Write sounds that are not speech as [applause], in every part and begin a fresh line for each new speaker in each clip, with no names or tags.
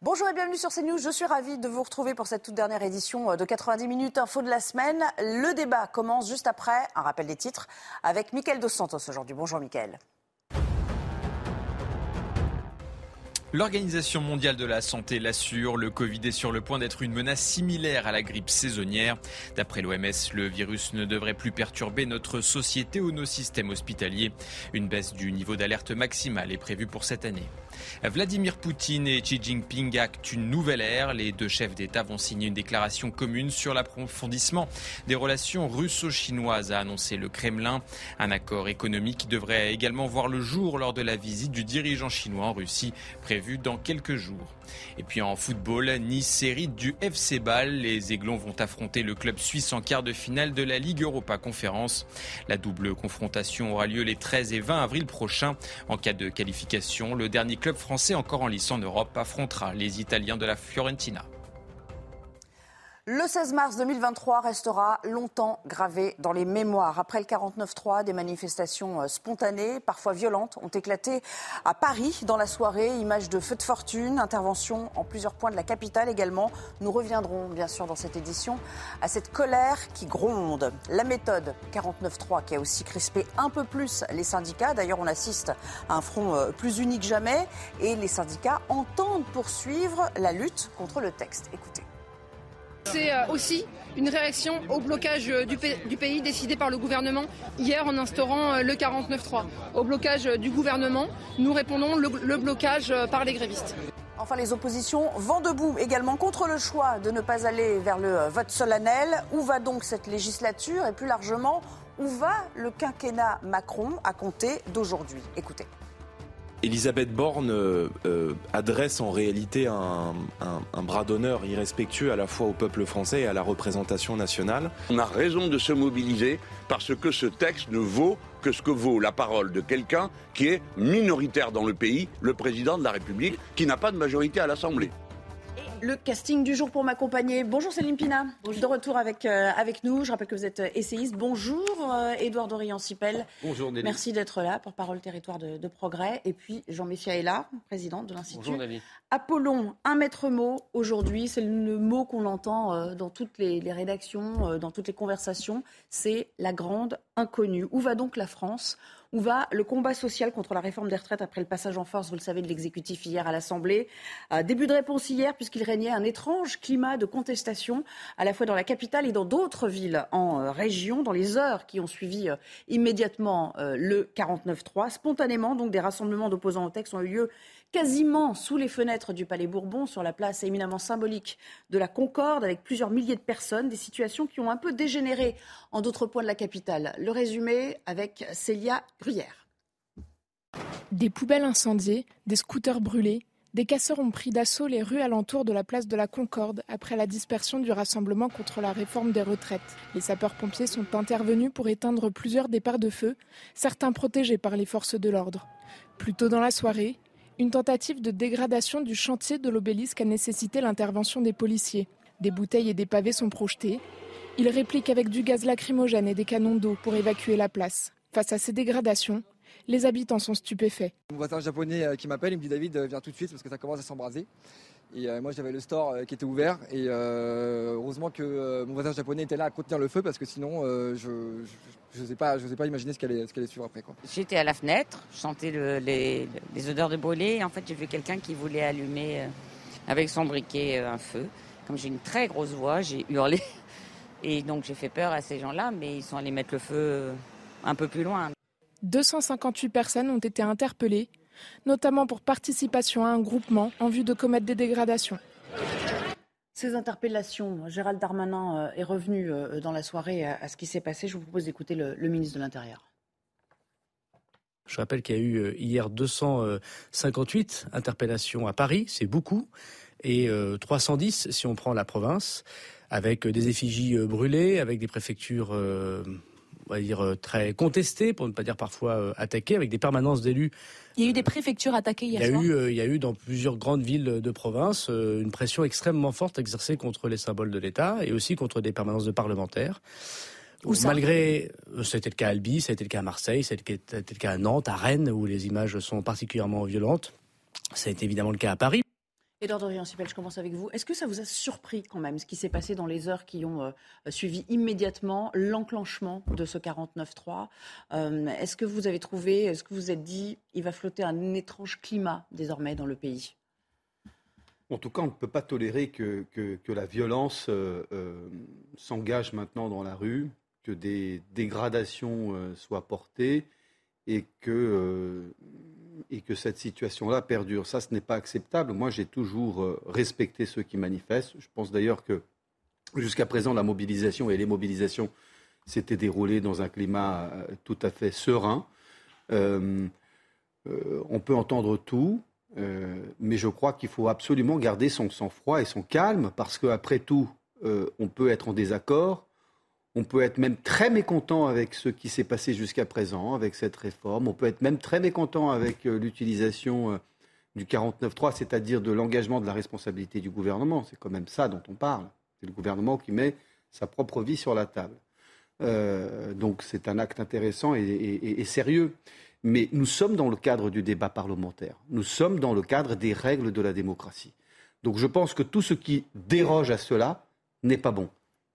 Bonjour et bienvenue sur CNews. Je suis ravie de vous retrouver pour cette toute dernière édition de 90 minutes info de la semaine. Le débat commence juste après un rappel des titres avec Mickaël Dos Santos aujourd'hui. Bonjour Mickaël.
L'Organisation mondiale de la santé l'assure, le Covid est sur le point d'être une menace similaire à la grippe saisonnière. D'après l'OMS, le virus ne devrait plus perturber notre société ou nos systèmes hospitaliers. Une baisse du niveau d'alerte maximale est prévue pour cette année. Vladimir Poutine et Xi Jinping actent une nouvelle ère. Les deux chefs d'État vont signer une déclaration commune sur l'approfondissement des relations russo-chinoises, a annoncé le Kremlin. Un accord économique devrait également voir le jour lors de la visite du dirigeant chinois en Russie, prévue dans quelques jours. Et puis en football, Nice série du FC Bâle. Les Aiglons vont affronter le club suisse en quart de finale de la Ligue Europa Conférence. La double confrontation aura lieu les 13 et 20 avril prochains. En cas de qualification, le dernier club français encore en lice en Europe affrontera les Italiens de la Fiorentina.
Le 16 mars 2023 restera longtemps gravé dans les mémoires. Après le 49-3, des manifestations euh, spontanées, parfois violentes, ont éclaté à Paris dans la soirée. Images de feux de fortune, intervention en plusieurs points de la capitale également. Nous reviendrons bien sûr dans cette édition à cette colère qui gronde. La méthode 49-3 qui a aussi crispé un peu plus les syndicats. D'ailleurs, on assiste à un front euh, plus unique jamais et les syndicats entendent poursuivre la lutte contre le texte. Écoutez.
C'est euh, aussi une réaction au blocage euh, du, pays décidé par le gouvernement hier en instaurant euh, le 49-3. Au blocage du gouvernement, nous répondons le, le blocage par les grévistes.
Enfin, les oppositions vont debout également contre le choix de ne pas aller vers le vote solennel. Où va donc cette législature? Et plus largement, où va le quinquennat Macron à compter d'aujourd'hui? Écoutez.
Elisabeth Borne euh, euh, adresse en réalité un, bras d'honneur irrespectueux à la fois au peuple français et à la représentation nationale.
On a raison de se mobiliser parce que ce texte ne vaut que ce que vaut la parole de quelqu'un qui est minoritaire dans le pays, le président de la République, qui n'a pas de majorité à l'Assemblée
le casting du jour pour m'accompagner. Bonjour Céline Pina, de retour avec, euh, avec nous. Je rappelle que vous êtes euh, essayiste. Bonjour Edouard euh, Dorian-Sipel.
Bonjour Nelly.
Merci d'être là, pour Parole Territoire de, Progrès. Et puis Jean là, président de l'Institut.
Bonjour Nelly.
Apollon, un maître mot aujourd'hui, c'est le mot qu'on entend dans toutes les, les rédactions, dans toutes les conversations, c'est la grande inconnue. Où va donc la France où va le combat social contre la réforme des retraites après le passage en force, vous le savez, de l'exécutif hier à l'Assemblée? Euh, début de réponse hier, puisqu'il régnait un étrange climat de contestation, à la fois dans la capitale et dans d'autres villes en euh, région, dans les heures qui ont suivi euh, immédiatement le 49-3. Spontanément, donc, des rassemblements d'opposants au texte ont eu lieu quasiment sous les fenêtres du Palais Bourbon, sur la place éminemment symbolique de la Concorde, avec plusieurs milliers de personnes, des situations qui ont un peu dégénéré en d'autres points de la capitale. Le résumé avec Célia Gruyère.
Des poubelles incendiées, des scooters brûlés, des casseurs ont pris d'assaut les rues alentour de la place de la Concorde après la dispersion du rassemblement contre la réforme des retraites. Les sapeurs-pompiers sont intervenus pour éteindre plusieurs départs de feu, certains protégés par les forces de l'ordre. Plus tôt dans la soirée, une tentative de dégradation du chantier de l'obélisque a nécessité l'intervention des policiers. Des bouteilles et des pavés sont projetés. Ils répliquent avec du gaz lacrymogène et des canons d'eau pour évacuer la place. Face à ces dégradations, les habitants sont stupéfaits.
Mon voisin japonais euh, qui m'appelle, il me dit David, euh, viens tout de suite parce que ça commence à s'embraser. Et euh, moi j'avais le store qui était ouvert et heureusement que mon voisin japonais était là à contenir le feu parce que sinon je, je n'osais pas, pas imaginer ce qu'elle allait, suivre après.
J'étais à la fenêtre, je sentais les, odeurs de brûlé. Et en fait, j'ai vu quelqu'un qui voulait allumer euh, avec son briquet euh, un feu. Comme j'ai une très grosse voix, j'ai hurlé. Et donc j'ai fait peur à ces gens-là, mais ils sont allés mettre le feu euh, un peu plus loin.
258 personnes ont été interpellées, notamment pour participation à un groupement en vue de commettre des dégradations.
Ces interpellations, Gérald Darmanin euh, est revenu euh, dans la soirée à ce qui s'est passé. Je vous propose d'écouter le, ministre de l'Intérieur.
Je rappelle qu'il y a eu euh, hier 258 interpellations à Paris, c'est beaucoup, et 310 si on prend la province, avec des effigies brûlées, avec des préfectures on va dire, très contestées, pour ne pas dire parfois attaquées, avec des permanences d'élus
il y a eu des préfectures attaquées hier
il
y a
Eu, euh, il y a eu dans plusieurs grandes villes de province euh, une pression extrêmement forte exercée contre les symboles de l'État et aussi contre des permanences de parlementaires.
Où ça
Malgré, euh, c'était le cas à Albi, ça a été le cas à Marseille, ça a été le cas à Nantes, à Rennes, où les images sont particulièrement violentes. Ça a été évidemment le cas à Paris.
Edouard Dorian je commence avec vous. Est-ce que ça vous a surpris quand même ce qui s'est passé dans les heures qui ont euh, suivi immédiatement l'enclenchement de ce 49-3 euh, Est-ce que vous avez trouvé, est-ce que vous vous êtes dit, il va flotter un étrange climat désormais dans le pays?
En tout cas, on ne peut pas tolérer que, la violence euh, s'engage maintenant dans la rue, que des dégradations soient portées et que et que cette situation-là perdure. Ça, ce n'est pas acceptable. Moi, j'ai toujours euh, respecté ceux qui manifestent. Je pense d'ailleurs que jusqu'à présent, la mobilisation et les mobilisations s'étaient déroulées dans un climat euh, tout à fait serein. Euh, on peut entendre tout, mais je crois qu'il faut absolument garder son sang-froid et son calme, parce qu'après tout, on peut être en désaccord, on peut être même très mécontent avec ce qui s'est passé jusqu'à présent, avec cette réforme. On peut être même très mécontent avec euh, l'utilisation euh, du 49.3, c'est-à-dire de l'engagement de la responsabilité du gouvernement. C'est quand même ça dont on parle. C'est le gouvernement qui met sa propre vie sur la table. Euh, donc c'est un acte intéressant et, sérieux. Mais nous sommes dans le cadre du débat parlementaire. Nous sommes dans le cadre des règles de la démocratie. Donc je pense que tout ce qui déroge à cela n'est pas bon.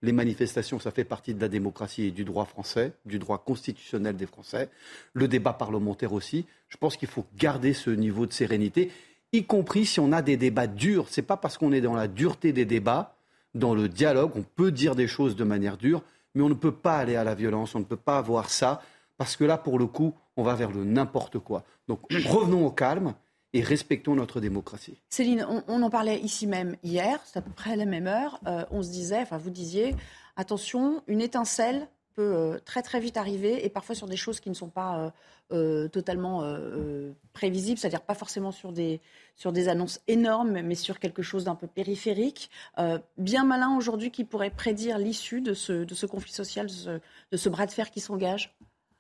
Les manifestations, ça fait partie de la démocratie et du droit français, du droit constitutionnel des Français. Le débat parlementaire aussi. Je pense qu'il faut garder ce niveau de sérénité, y compris si on a des débats durs. Ce n'est pas parce qu'on est dans la dureté des débats, dans le dialogue, on peut dire des choses de manière dure, mais on ne peut pas aller à la violence, on ne peut pas avoir ça, parce que là, pour le coup, on va vers le n'importe quoi. Donc [clears throat] revenons au calme et respectons notre démocratie.
Céline, on, en parlait ici même hier, c'est à peu près la même heure. Euh, on se disait, enfin vous disiez, attention, une étincelle peut euh, très très vite arriver et parfois sur des choses qui ne sont pas euh, totalement prévisibles, c'est-à-dire pas forcément sur des, sur annonces énormes, mais sur quelque chose d'un peu périphérique. bien malin aujourd'hui qui pourrait prédire l'issue de ce conflit social, de ce bras de fer qui s'engage?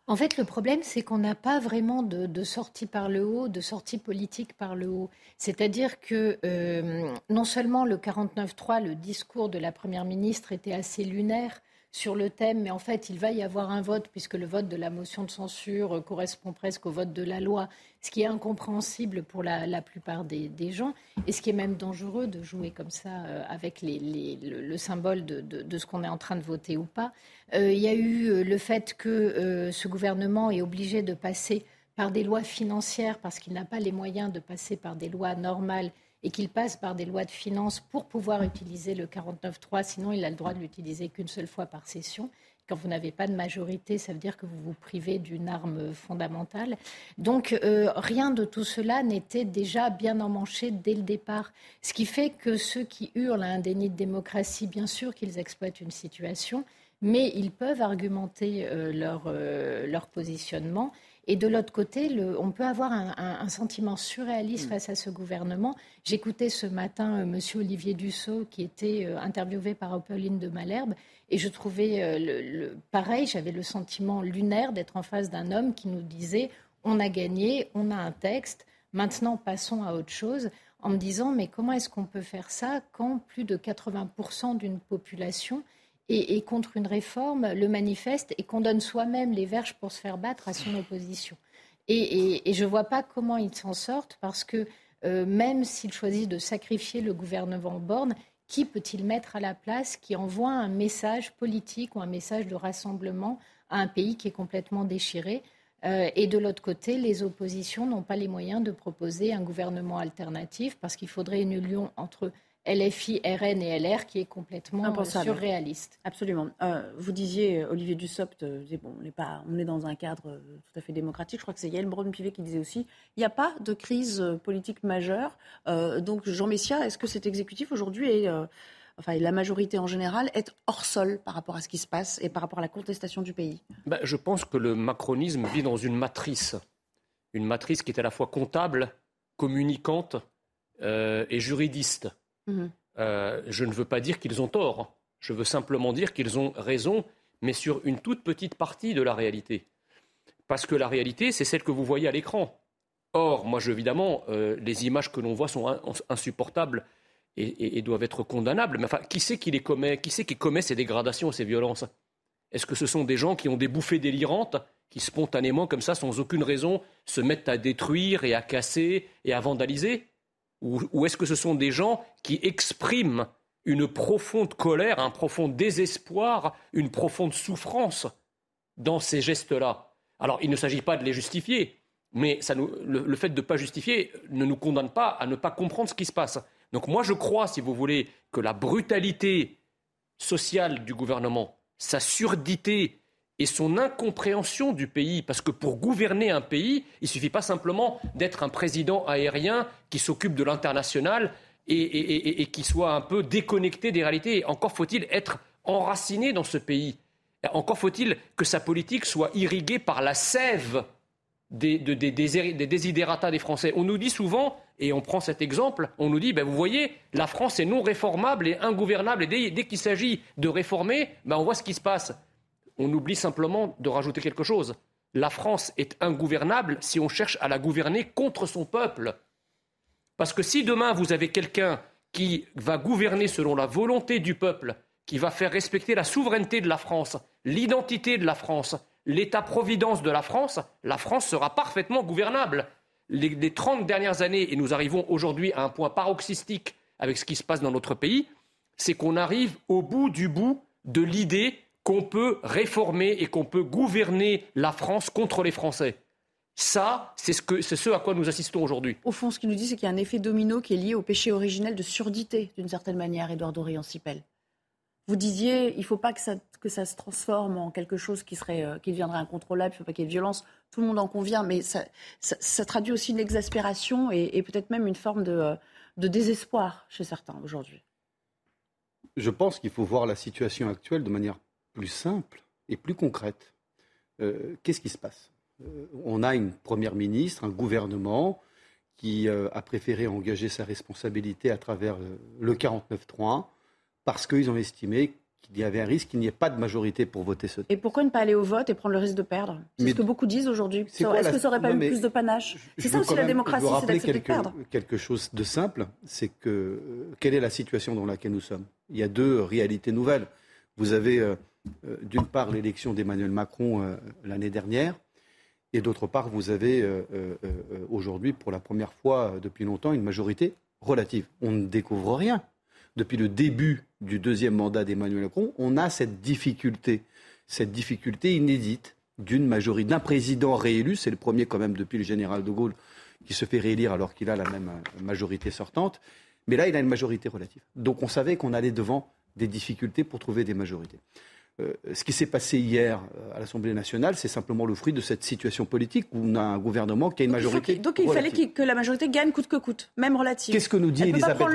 En fait, le problème, c'est qu'on n'a pas vraiment de, sortie par le haut, de sortie politique par le haut. C'est-à-dire que euh, non seulement le 49-3, le discours de la Première ministre était assez lunaire, sur le thème, mais en fait, il va y avoir un vote, puisque le vote de la motion de censure euh, correspond presque au vote de la loi, ce qui est incompréhensible pour la, plupart des, gens, et ce qui est même dangereux de jouer comme ça euh, avec le, symbole de, ce qu'on est en train de voter ou pas. Euh, il y a eu le fait que ce gouvernement est obligé de passer par des lois financières parce qu'il n'a pas les moyens de passer par des lois normales et qu'il passe par des lois de finances pour pouvoir utiliser le 49.3, sinon il a le droit de l'utiliser qu'une seule fois par session. Quand vous n'avez pas de majorité, ça veut dire que vous vous privez d'une arme fondamentale. Donc euh, rien de tout cela n'était déjà bien emmanché dès le départ. Ce qui fait que ceux qui hurlent à un déni de démocratie, bien sûr qu'ils exploitent une situation, mais ils peuvent argumenter euh, leur, euh, leur positionnement et de l'autre côté, on peut avoir un, sentiment surréaliste mm. face à ce gouvernement. J'écoutais ce matin euh, M. Olivier Dussault, qui était euh, interviewé par Pauline de Malherbe, et je trouvais euh, le, pareil, j'avais le sentiment lunaire d'être en face d'un homme qui nous disait on a gagné, on a un texte, maintenant passons à autre chose, en me disant mais comment est-ce qu'on peut faire ça quand plus de 80% d'une population et, contre une réforme le manifeste et qu'on donne soi-même les verges pour se faire battre à son opposition. Et, je ne vois pas comment ils s'en sortent parce que euh, même s'il choisit de sacrifier le gouvernement Borne, qui peut-il mettre à la place qui envoie un message politique ou un message de rassemblement à un pays qui est complètement déchiré? Euh, et de l'autre côté, les oppositions n'ont pas les moyens de proposer un gouvernement alternatif parce qu'il faudrait une union entre LFI, RN et LR qui est complètement surréaliste.
Absolument. Euh, vous disiez, euh, Olivier Dussopt, euh, bon, on, est pas, on est dans un cadre tout à fait démocratique. Je crois que c'est Yael Braun-Pivet qui disait aussi il n'y a pas de crise politique majeure. donc, Jean Messia, est-ce que cet exécutif aujourd'hui est. Enfin, la majorité en général est hors sol par rapport à ce qui se passe et par rapport à la contestation du pays?
Ben, Je pense que le macronisme vit dans une matrice. Une matrice qui est à la fois comptable, communicante et juridiste. Mhm. Euh, je ne veux pas dire qu'ils ont tort. Je veux simplement dire qu'ils ont raison, mais sur une toute petite partie de la réalité. Parce que la réalité, c'est celle que vous voyez à l'écran. Or, moi, évidemment, euh, les images que l'on voit sont insupportables et, doivent être condamnables. Mais enfin, qui c'est qui les commet? Qui c'est qui commet ces dégradations ces violences? Est-ce que ce sont des gens qui ont des bouffées délirantes, qui spontanément, comme ça, sans aucune raison, se mettent à détruire et à casser et à vandaliser? Ou est-ce que ce sont des gens qui expriment une profonde colère, un profond désespoir, une profonde souffrance dans ces gestes-là? Alors, il ne s'agit pas de les justifier, mais le, fait de ne pas justifier ne nous condamne pas à ne pas comprendre ce qui se passe. Donc moi, je crois, si vous voulez, que la brutalité sociale du gouvernement, sa surdité et son incompréhension du pays, parce que pour gouverner un pays, il ne suffit pas simplement d'être un président aérien qui s'occupe de l'international et, qui soit un peu déconnecté des réalités. Encore faut-il être enraciné dans ce pays. Encore faut-il que sa politique soit irriguée par la sève des, des, des Français. On nous dit souvent, et on prend cet exemple, on nous dit, ben vous voyez, la France est non réformable et ingouvernable, et dès, qu'il s'agit de réformer, ben on voit ce qui se passe. On oublie simplement de rajouter quelque chose. La France est ingouvernable si on cherche à la gouverner contre son peuple. Parce que si demain vous avez quelqu'un qui va gouverner selon la volonté du peuple, qui va faire respecter la souveraineté de la France, l'identité de la France, l'état-providence de la France, la France sera parfaitement gouvernable. Les, 30 dernières années, et nous arrivons aujourd'hui à un point paroxystique avec ce qui se passe dans notre pays, c'est qu'on arrive au bout du bout de l'idée qu'on peut réformer et qu'on peut gouverner la France contre les Français. Ça, c'est ce, à quoi nous assistons aujourd'hui.
Au fond, ce qu'il nous dit, c'est qu'il y a un effet domino qui est lié au péché originel de surdité, d'une certaine manière, Édouard Dorian-Sipel. Vous disiez, il ne faut pas que ça, se transforme en quelque chose qui, serait, euh, qui deviendrait incontrôlable, il ne faut pas qu'il y ait de violence. Tout le monde en convient, mais ça, traduit aussi une exaspération et, peut-être même une forme de, désespoir chez certains aujourd'hui.
Je pense qu'il faut voir la situation actuelle de manière plus simple et plus concrète. Euh, qu'est-ce qui se passe? Euh, on a une première ministre, un gouvernement qui euh, a préféré engager sa responsabilité à travers le 49-3 parce qu'ils ont estimé qu'il y avait un risque qu'il n'y ait pas de majorité pour voter ce texte.
Et pourquoi ne pas aller au vote et prendre le risque de perdre? C'est ce que beaucoup disent aujourd'hui. Est-ce que ça n'aurait pas eu plus de panache? C'est ça aussi la démocratie, c'est d'accepter de perdre.
Quelque chose de simple, c'est que quelle est la situation dans laquelle nous sommes? Il y a deux réalités nouvelles. Vous avez d'une part l'élection d'Emmanuel Macron l'année dernière, et d'autre part, vous avez euh, euh, euh, aujourd'hui, pour la première fois depuis longtemps, une majorité relative. On ne découvre rien. Depuis le début du deuxième mandat d'Emmanuel Macron, on a cette difficulté, cette difficulté inédite d'une majorité, d'un président réélu, c'est le premier quand même depuis le général de Gaulle qui se fait réélire alors qu'il a la même majorité sortante, mais là il a une majorité relative. Donc on savait qu'on allait devant des difficultés pour trouver des majorités. Euh, ce qui s'est passé hier euh, à l'Assemblée nationale, c'est simplement le fruit de cette situation politique où on a un gouvernement qui a une majorité.
donc il fallait que la majorité gagne coûte que coûte, même relative.
Qu'est-ce que nous dit Elisabeth Borne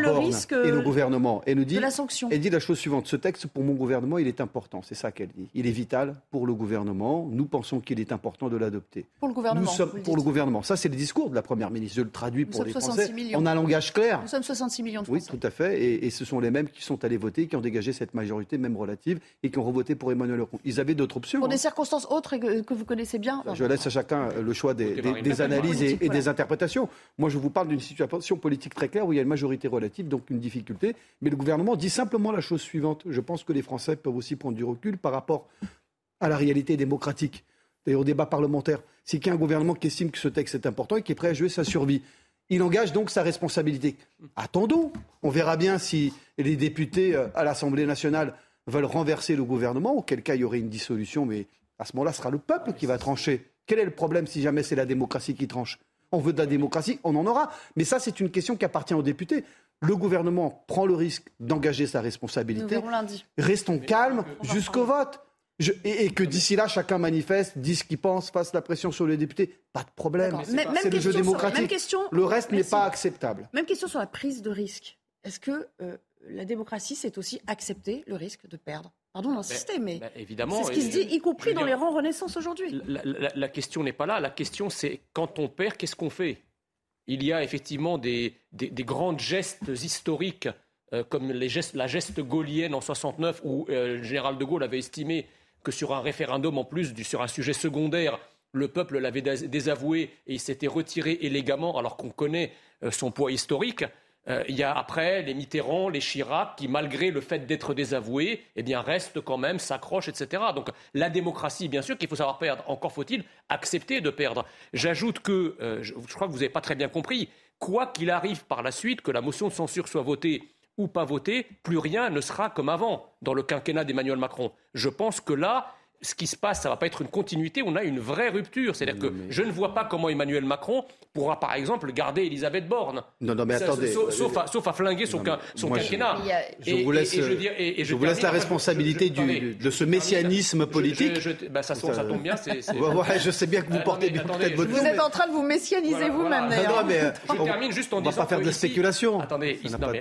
et le gouvernement
Elle
nous dit,
la sanction.
Elle dit la chose suivante ce texte, pour mon gouvernement, il est important. C'est ça qu'elle dit. Il est vital pour le gouvernement. Nous pensons qu'il est important de l'adopter.
Pour le gouvernement.
Nous sommes pour le gouvernement. Ça, c'est le discours de la première ministre. Je le traduis pour les Français. On a un langage clair.
Nous sommes 66 millions de Français.
Oui, tout à fait. Et, et, ce sont les mêmes qui sont allés voter, qui ont dégagé cette majorité, même relative, et qui ont revoté pour Emmanuel Macron ils avaient d'autres options.
Pour des hein. circonstances autres que, vous connaissez bien
Je laisse à chacun le choix des, analyses et, des interprétations. Moi, je vous parle d'une situation politique très claire où il y a une majorité relative, donc une difficulté. Mais le gouvernement dit simplement la chose suivante. Je pense que les Français peuvent aussi prendre du recul par rapport à la réalité démocratique et au débat parlementaire. C'est qu'il y a un gouvernement qui estime que ce texte est important et qui est prêt à jouer sa survie. Il engage donc sa responsabilité. Attendons, on verra bien si les députés euh, à l'Assemblée nationale veulent renverser le gouvernement, auquel cas il y aurait une dissolution, mais à ce moment-là, ce sera le peuple qui va trancher. Quel est le problème si jamais c'est la démocratie qui tranche? On veut de la démocratie, on en aura. Mais ça, c'est une question qui appartient aux députés. Le gouvernement prend le risque d'engager sa responsabilité. Restons calmes jusqu'au vote. et, que d'ici là, chacun manifeste, dise ce qu'il pense, fasse la pression sur les députés. Pas de problème. C'est le jeu démocratique. le reste n'est pas acceptable.
Même question sur la prise de risque. Est-ce que euh, la démocratie, c'est aussi accepter le risque de perdre. Pardon d'insister, mais
ben évidemment,
c'est ce qui se dit, y compris dans les rangs Renaissance aujourd'hui.
La, question n'est pas là. La question, c'est quand on perd, qu'est-ce qu'on fait? Il y a effectivement des, des, grands gestes historiques, euh, comme les gestes, la geste gaulienne en 69, où euh, le général de Gaulle avait estimé que sur un référendum, en plus, du, sur un sujet secondaire, le peuple l'avait désavoué et il s'était retiré élégamment, alors qu'on connaît euh, son poids historique. Euh, il y a après les Mitterrand, les Chirac, qui malgré le fait d'être désavoués, eh bien restent quand même, s'accrochent, etc. Donc la démocratie, bien sûr qu'il faut savoir perdre. Encore faut-il accepter de perdre. J'ajoute que, euh, je, crois que vous n'avez pas très bien compris, quoi qu'il arrive par la suite, que la motion de censure soit votée ou pas votée, plus rien ne sera comme avant dans le quinquennat d'Emmanuel Macron. Je pense que là, ce qui se passe, ça ne va pas être une continuité, on a une vraie rupture. C'est-à-dire que je ne vois pas comment Emmanuel Macron pourra, par exemple, garder Elisabeth Borne.
Non, non, mais attendez.
Sauf, à, flinguer son, quinquennat.
Je, vous laisse, je, vous laisse la responsabilité de ce messianisme politique.
Bah, ça, ça, tombe bien.
je sais bien que vous portez bien peut-être votre
Vous êtes en train de vous messianiser vous-même, d'ailleurs.
Je termine juste en
disant. On va pas faire de spéculation.
Attendez,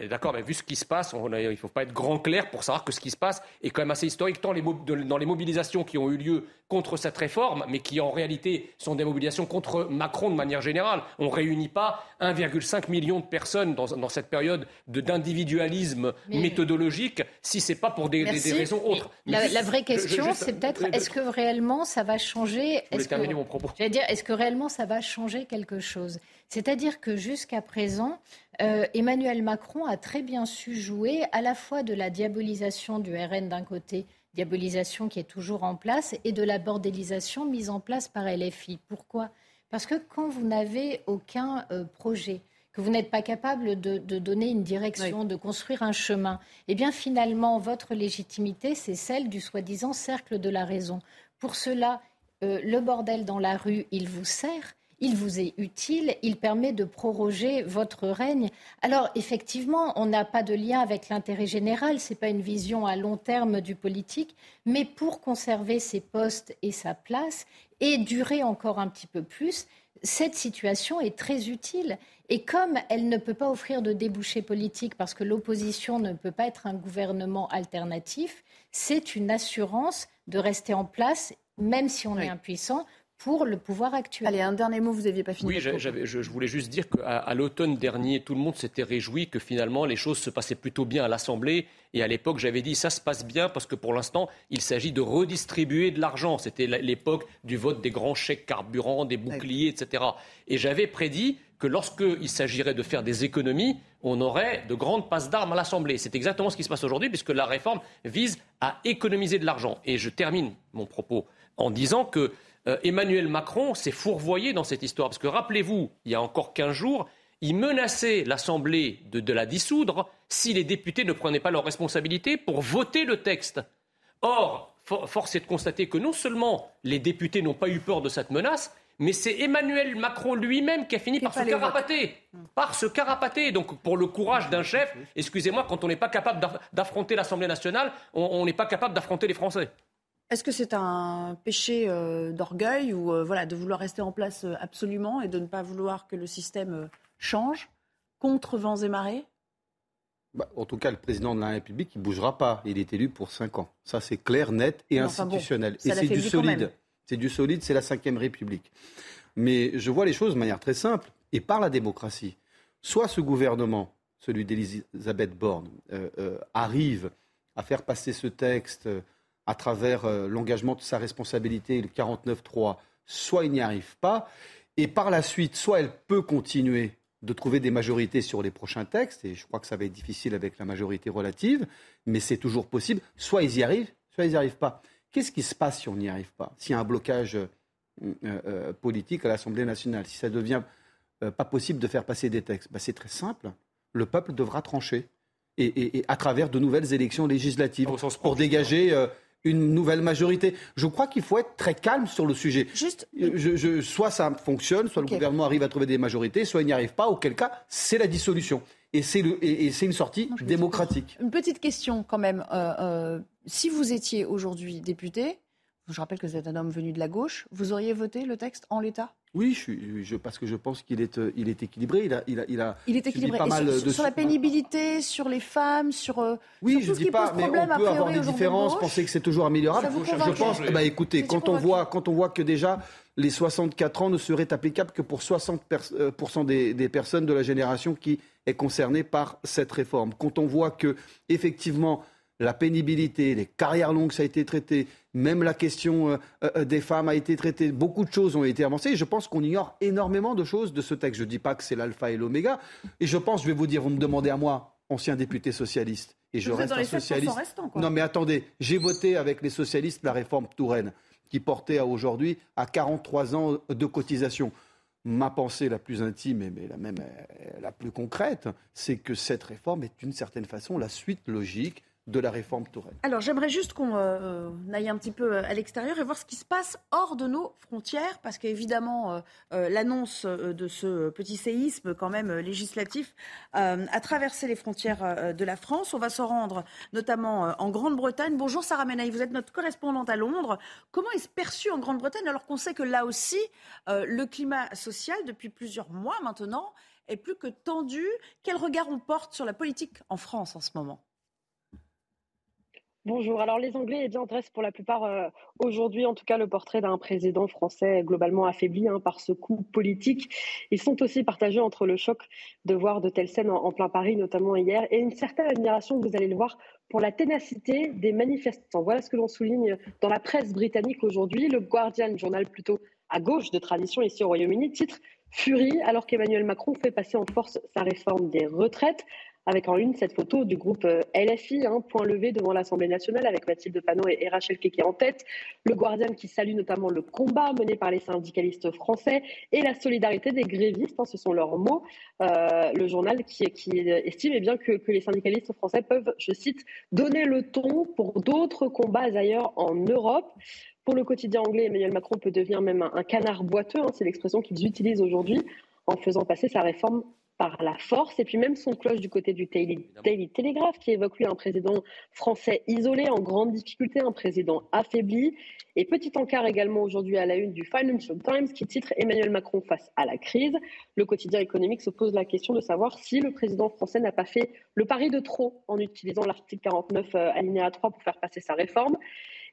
d'accord, mais vu ce qui se passe, il ne faut pas être grand clair pour savoir que ce qui se passe est quand même assez historique, tant dans les mobilisations qui ont eu lieu contre cette réforme, mais qui en réalité sont des mobilisations contre Macron de manière générale. On ne réunit pas 1,5 million de personnes dans, cette période d'individualisme méthodologique si ce n'est pas pour des, raisons autres.
La, vraie question, c'est peut-être est-ce que réellement ça va changer?
Est-ce que, mon propos.
dire, est-ce que réellement ça va changer quelque chose? C'est-à-dire que jusqu'à présent, euh, Emmanuel Macron a très bien su jouer à la fois de la diabolisation du RN d'un côté diabolisation qui est toujours en place, et de la bordélisation mise en place par LFI. Pourquoi? Parce que quand vous n'avez aucun euh, projet, que vous n'êtes pas capable de, donner une direction, de construire un chemin, eh bien finalement, votre légitimité, c'est celle du soi-disant cercle de la raison. Pour cela, euh, le bordel dans la rue, il vous sert, il vous est utile, il permet de proroger votre règne. Alors effectivement, on n'a pas de lien avec l'intérêt général, ce n'est pas une vision à long terme du politique, mais pour conserver ses postes et sa place et durer encore un petit peu plus, cette situation est très utile. Et comme elle ne peut pas offrir de débouchés politiques parce que l'opposition ne peut pas être un gouvernement alternatif, c'est une assurance de rester en place, même si on est impuissant, pour le pouvoir actuel.
Allez, un dernier mot, vous n'aviez pas fini.
Oui, je, voulais juste dire qu'à l'automne dernier, tout le monde s'était réjoui que finalement les choses se passaient plutôt bien à l'Assemblée. Et à l'époque, j'avais dit ça se passe bien parce que pour l'instant, il s'agit de redistribuer de l'argent. C'était l'époque du vote des grands chèques carburants, des boucliers, etc. Et j'avais prédit que lorsqu'il s'agirait de faire des économies, on aurait de grandes passes d'armes à l'Assemblée. C'est exactement ce qui se passe aujourd'hui puisque la réforme vise à économiser de l'argent. Et je termine mon propos en disant que euh, Emmanuel Macron s'est fourvoyé dans cette histoire. Parce que rappelez-vous, il y a encore 15 jours, il menaçait l'Assemblée de, la dissoudre si les députés ne prenaient pas leurs responsabilités pour voter le texte. Or, force est de constater que non seulement les députés n'ont pas eu peur de cette menace, mais c'est Emmanuel Macron lui-même qui a fini par se carapater. Par se carapater. Donc, pour le courage d'un chef, excusez-moi, quand on n'est pas capable d'affronter l'Assemblée nationale, on n'est pas capable d'affronter les Français.
Est-ce que c'est un péché euh, d'orgueil ou euh, voilà, de vouloir rester en place euh, absolument et de ne pas vouloir que le système change contre vents et marées?
Bah, En tout cas, le président de la République, il ne bougera pas. Il est élu pour 5 ans. Ça, c'est clair, net et institutionnel. et c'est du solide. C'est du solide, c'est la Ve République. Mais je vois les choses de manière très simple et par la démocratie. Soit ce gouvernement, celui d'Elisabeth Borne, arrive à faire passer ce texte à travers euh, l'engagement de sa responsabilité, le 49-3, soit il n'y arrive pas, et par la suite, soit elle peut continuer de trouver des majorités sur les prochains textes, et je crois que ça va être difficile avec la majorité relative, mais c'est toujours possible, soit ils y arrivent, soit ils n'y arrivent pas. Qu'est-ce qui se passe si on n'y arrive pas? S'il y a un blocage euh, euh, politique à l'Assemblée nationale, si ça devient pas possible de faire passer des textes, ben, c'est très simple. Le peuple devra trancher. Et, à travers de nouvelles élections législatives pour dégager une nouvelle majorité. Je crois qu'il faut être très calme sur le sujet. Juste... Je, soit ça fonctionne, soit le gouvernement arrive à trouver des majorités, soit il n'y arrive pas, auquel cas, c'est la dissolution. Et c'est une sortie démocratique.
Une petite question quand même. Euh, euh, si vous étiez aujourd'hui député, je rappelle que vous êtes un homme venu de la gauche, vous auriez voté le texte en l'état?
Oui, je, parce que je pense qu'il est, euh, il est équilibré. Il a, il a, il a
il est équilibré. Pas mal sur, de... sur, la pénibilité, sur les femmes, sur. Euh,
oui,
je
ne dis pas, mais on peut avoir des différences, penser que c'est toujours améliorable. Je, pense. Bah, écoutez, quand on voit, quand on voit que déjà les 64 ans ne seraient applicables que pour 60% euh, des, des, personnes de la génération qui est concernée par cette réforme. Quand on voit que effectivement la pénibilité, les carrières longues, ça a été traité, même la question euh, euh, des femmes a été traitée, beaucoup de choses ont été avancées. Et je pense qu'on ignore énormément de choses de ce texte. Je ne dis pas que c'est l'alpha et l'oméga. Et je pense, je vais vous dire, vous me demandez à moi, ancien député socialiste, et je reste un socialiste. non mais attendez, j'ai voté avec les socialistes la réforme Touraine, qui portait à aujourd'hui à 43 ans de cotisation. ma pensée la plus intime et mais la même la plus concrète, c'est que cette réforme est d'une certaine façon la suite logique de la réforme Touraine.
Alors j'aimerais juste qu'on euh, aille un petit peu euh, à l'extérieur et voir ce qui se passe hors de nos frontières, parce qu'évidemment euh, l'annonce de ce petit séisme quand même législatif a traversé les frontières de la France. On va se rendre notamment en Grande-Bretagne. Bonjour Sarah Menaille, vous êtes notre correspondante à Londres. Comment est-ce perçu en Grande-Bretagne alors qu'on sait que là aussi le climat social depuis plusieurs mois maintenant est plus que tendu? Quel regard on porte sur la politique en France en ce moment?
Bonjour. Alors les Anglais eh bien, dressent pour la plupart euh, aujourd'hui, en tout cas, le portrait d'un président français globalement affaibli hein, par ce coup politique. Ils sont aussi partagés entre le choc de voir de telles scènes en, plein Paris, notamment hier, et une certaine admiration, vous allez le voir, pour la ténacité des manifestants. Voilà ce que l'on souligne dans la presse britannique aujourd'hui. Le Guardian, journal plutôt à gauche de tradition ici au Royaume-Uni, titre Furie alors qu'Emmanuel Macron fait passer en force sa réforme des retraites avec en une cette photo du groupe euh, LFI, hein, point levé devant l'Assemblée nationale, avec Mathilde Panot et, Rachel Keke en tête. Le Guardian qui salue notamment le combat mené par les syndicalistes français et la solidarité des grévistes, hein, ce sont leurs mots. Euh, le journal qui, estime eh bien, que, les syndicalistes français peuvent, je cite, donner le ton pour d'autres combats ailleurs en Europe. Pour le quotidien anglais, Emmanuel Macron peut devenir même un, canard boiteux, hein, c'est l'expression qu'ils utilisent aujourd'hui, en faisant passer sa réforme par la force. Et puis même son cloche du côté du Daily, Telegraph qui évoque lui un président français isolé, en grande difficulté, un président affaibli. Et petit encart également aujourd'hui à la une du Financial Times qui titre Emmanuel Macron face à la crise. Le quotidien économique se pose la question de savoir si le président français n'a pas fait le pari de trop en utilisant l'article 49 euh, alinéa 3 pour faire passer sa réforme.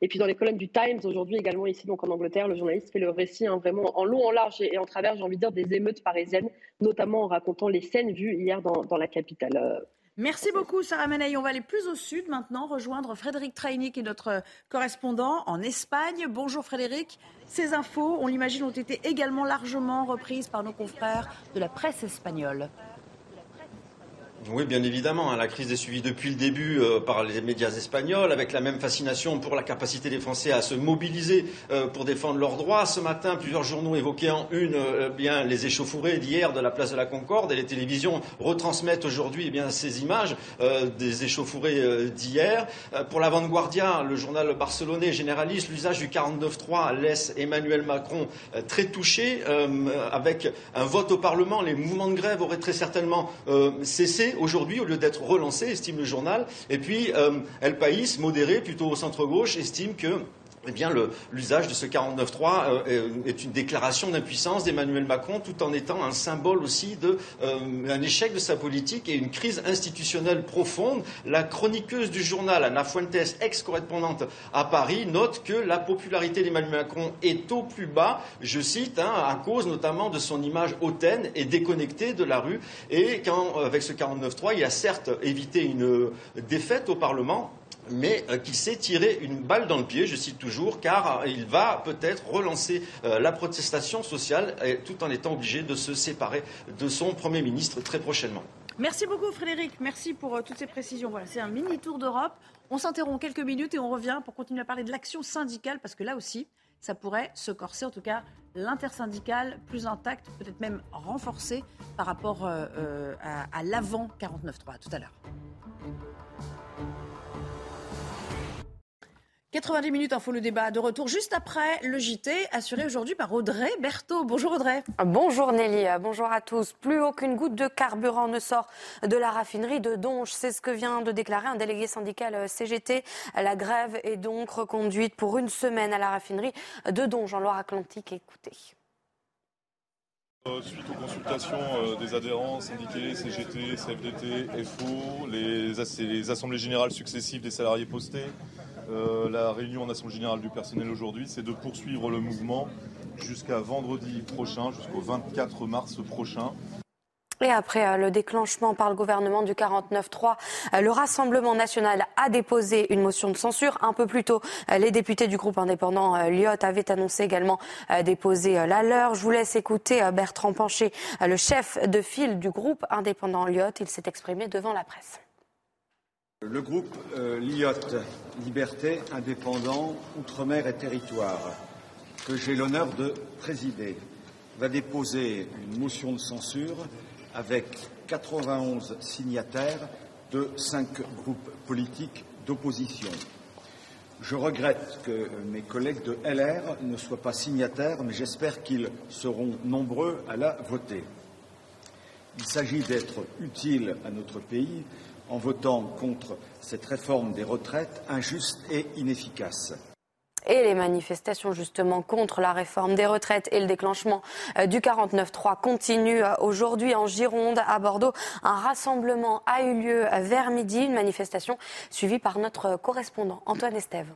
Et puis dans les colonnes du Times, aujourd'hui également ici donc en Angleterre, le journaliste fait le récit hein, vraiment en long, en large et, en travers, j'ai envie de dire, des émeutes parisiennes, notamment en racontant les scènes vues hier dans, la capitale.
Merci beaucoup Sarah Menaille. On va aller plus au sud maintenant, rejoindre Frédéric Traini qui est notre correspondant en Espagne. Bonjour Frédéric. Ces infos, on l'imagine, ont été également largement reprises par nos confrères de la presse espagnole.
Oui, bien évidemment. Hein, la crise est suivie depuis le début euh, par les médias espagnols, avec la même fascination pour la capacité des Français à se mobiliser euh, pour défendre leurs droits. Ce matin, plusieurs journaux évoquaient en une euh, bien les échauffourées d'hier de la place de la Concorde, et les télévisions retransmettent aujourd'hui eh ces images des échauffourées d'hier. pour la Vanguardia, le journal barcelonais généraliste, l'usage du 49.3 laisse Emmanuel Macron très touché. avec un vote au Parlement, les mouvements de grève auraient très certainement cessé aujourd'hui au lieu d'être relancé, estime le journal. Et puis, euh, El País, modéré, plutôt au centre-gauche, estime que eh bien, l'usage de ce 49.3 euh, est une déclaration d'impuissance d'Emmanuel Macron, tout en étant un symbole aussi d'un euh, échec de sa politique et une crise institutionnelle profonde. La chroniqueuse du journal, Anna Fuentes, ex-correspondante à Paris, note que la popularité d'Emmanuel Macron est au plus bas, je cite, hein, à cause notamment de son image hautaine et déconnectée de la rue. Et quand, avec ce 49.3, il a certes évité une défaite au Parlement, mais euh, qui s'est tiré une balle dans le pied, je cite toujours, car euh, il va peut-être relancer euh, la protestation sociale tout en étant obligé de se séparer de son Premier ministre très prochainement.
Merci beaucoup Frédéric, merci pour toutes ces précisions. Voilà, c'est un mini tour d'Europe. On s'interrompt quelques minutes et on revient pour continuer à parler de l'action syndicale, parce que là aussi, ça pourrait se corser, en tout cas l'intersyndicale plus intacte, peut-être même renforcée par rapport à, à l'avant 49.3. tout à l'heure. 90 minutes info le débat de retour juste après le JT assuré aujourd'hui par Audrey Berthaud. Bonjour Audrey.
Bonjour Nelly, bonjour à tous. Plus aucune goutte de carburant ne sort de la raffinerie de Donge. C'est ce que vient de déclarer un délégué syndical CGT. La grève est donc reconduite pour une semaine à la raffinerie de Donge en Loire-Atlantique. Écoutez.
Euh, suite aux consultations euh, des adhérents syndiqués, CGT, CFDT, FO, les, les assemblées générales successives des salariés postés, euh, la réunion en Assemblée générale du personnel aujourd'hui, c'est de poursuivre le mouvement jusqu'à vendredi prochain, jusqu'au 24 mars prochain.
Et après euh, le déclenchement par le gouvernement du 49-3, euh, le Rassemblement national a déposé une motion de censure. Un peu plus tôt, les députés du groupe indépendant Lyot avaient annoncé également déposer la leur. Je vous laisse écouter Bertrand Pancher, le chef de file du groupe indépendant Lyot. Il s'est exprimé devant la presse.
Le groupe euh, LIOT, Liberté, Indépendant, Outre-mer et Territoire, que j'ai l'honneur de présider, va déposer une motion de censure avec 91 signataires de cinq groupes politiques d'opposition. Je regrette que mes collègues de LR ne soient pas signataires, mais j'espère qu'ils seront nombreux à la voter. Il s'agit d'être utile à notre pays en votant contre cette réforme des retraites injuste et inefficace
et les manifestations justement contre la réforme des retraites et le déclenchement euh, du 49-3 continuent euh, aujourd'hui en Gironde, à Bordeaux. Un rassemblement a eu lieu vers midi, une manifestation suivie par notre correspondant Antoine Estève.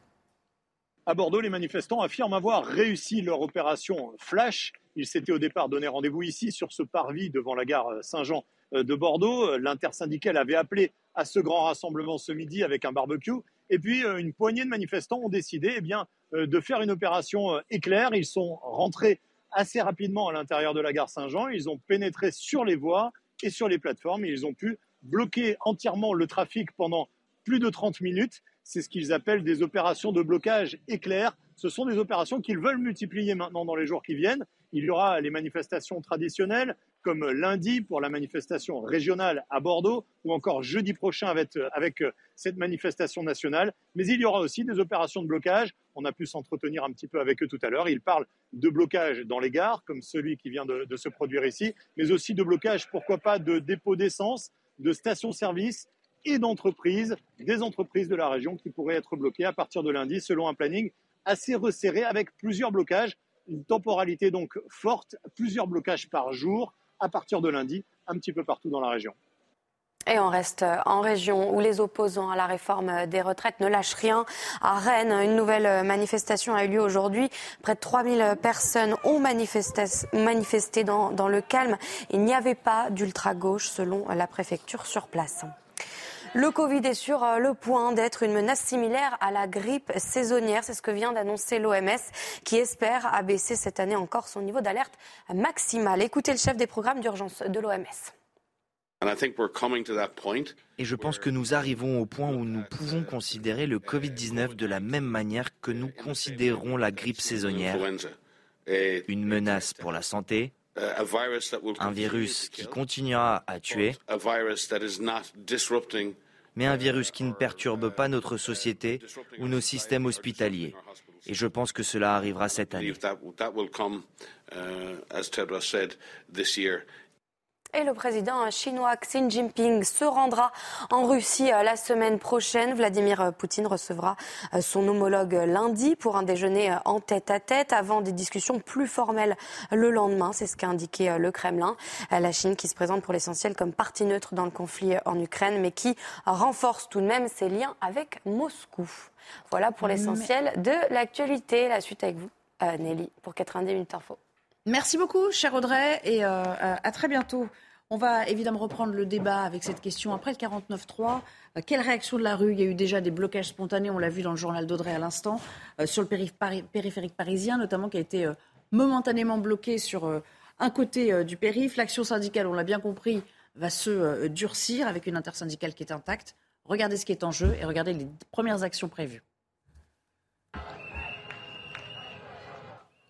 À Bordeaux, les manifestants affirment avoir réussi leur opération Flash. Ils s'étaient au départ donné rendez-vous ici sur ce parvis devant la gare Saint-Jean euh, de Bordeaux. L'intersyndicale avait appelé à ce grand rassemblement ce midi avec un barbecue. Et puis, une poignée de manifestants ont décidé eh bien, euh, de faire une opération euh, éclair. Ils sont rentrés assez rapidement à l'intérieur de la gare Saint-Jean. Ils ont pénétré sur les voies et sur les plateformes. ils ont pu bloquer entièrement le trafic pendant plus de 30 minutes. C'est ce qu'ils appellent des opérations de blocage éclair. Ce sont des opérations qu'ils veulent multiplier maintenant dans les jours qui viennent. Il y aura les manifestations traditionnelles, comme lundi pour la manifestation régionale à Bordeaux, ou encore jeudi prochain avec, avec cette manifestation nationale. Mais il y aura aussi des opérations de blocage. On a pu s'entretenir un petit peu avec eux tout à l'heure. Ils parlent de blocage dans les gares, comme celui qui vient de, de se produire ici, mais aussi de blocage, pourquoi pas, de dépôts d'essence, de stations-service et d'entreprises, des entreprises de la région qui pourraient être bloquées à partir de lundi selon un planning assez resserré avec plusieurs blocages, une temporalité donc forte, plusieurs blocages par jour à partir de lundi, un petit peu partout dans la région.
Et on reste en région où les opposants à la réforme des retraites ne lâchent rien. À Rennes, une nouvelle manifestation a eu lieu aujourd'hui. Près de 3000 personnes ont manifesté, dans, le calme. Il n'y avait pas d'ultra-gauche selon la préfecture sur place. Le Covid est sur euh, le point d'être une menace similaire à la grippe saisonnière. C'est ce que vient d'annoncer l'OMS qui espère abaisser cette année encore son niveau d'alerte maximal. Écoutez le chef des programmes d'urgence de l'OMS.
Et je pense que nous arrivons au point où nous pouvons considérer le Covid-19 de la même manière que nous considérons la grippe saisonnière, une menace pour la santé, un virus qui continuera à tuer, mais un virus qui ne perturbe pas notre société ou nos systèmes hospitaliers. Et je pense que cela arrivera cette année.
Et le président chinois Xi Jinping se rendra en Russie euh, la semaine prochaine. Vladimir Poutine recevra euh, son homologue lundi pour un déjeuner euh, en tête à tête avant des discussions plus formelles le lendemain. C'est ce qu'a indiqué le Kremlin. La Chine qui se présente pour l'essentiel comme partie neutre dans le conflit en Ukraine, mais qui renforce tout de même ses liens avec Moscou. Voilà pour l'essentiel de l'actualité. La suite avec vous, Nelly, pour 90 minutes info.
Merci beaucoup, cher Audrey, et euh, à très bientôt. On va évidemment reprendre le débat avec cette question. Après le 49-3, euh, quelle réaction de la rue? Il y a eu déjà des blocages spontanés, on l'a vu dans le journal d'Audrey à l'instant, euh, sur le périphérique parisien notamment, qui a été momentanément bloqué sur un côté du périph'. L'action syndicale, on l'a bien compris, va se durcir avec une intersyndicale qui est intacte. Regardez ce qui est en jeu et regardez les premières actions prévues.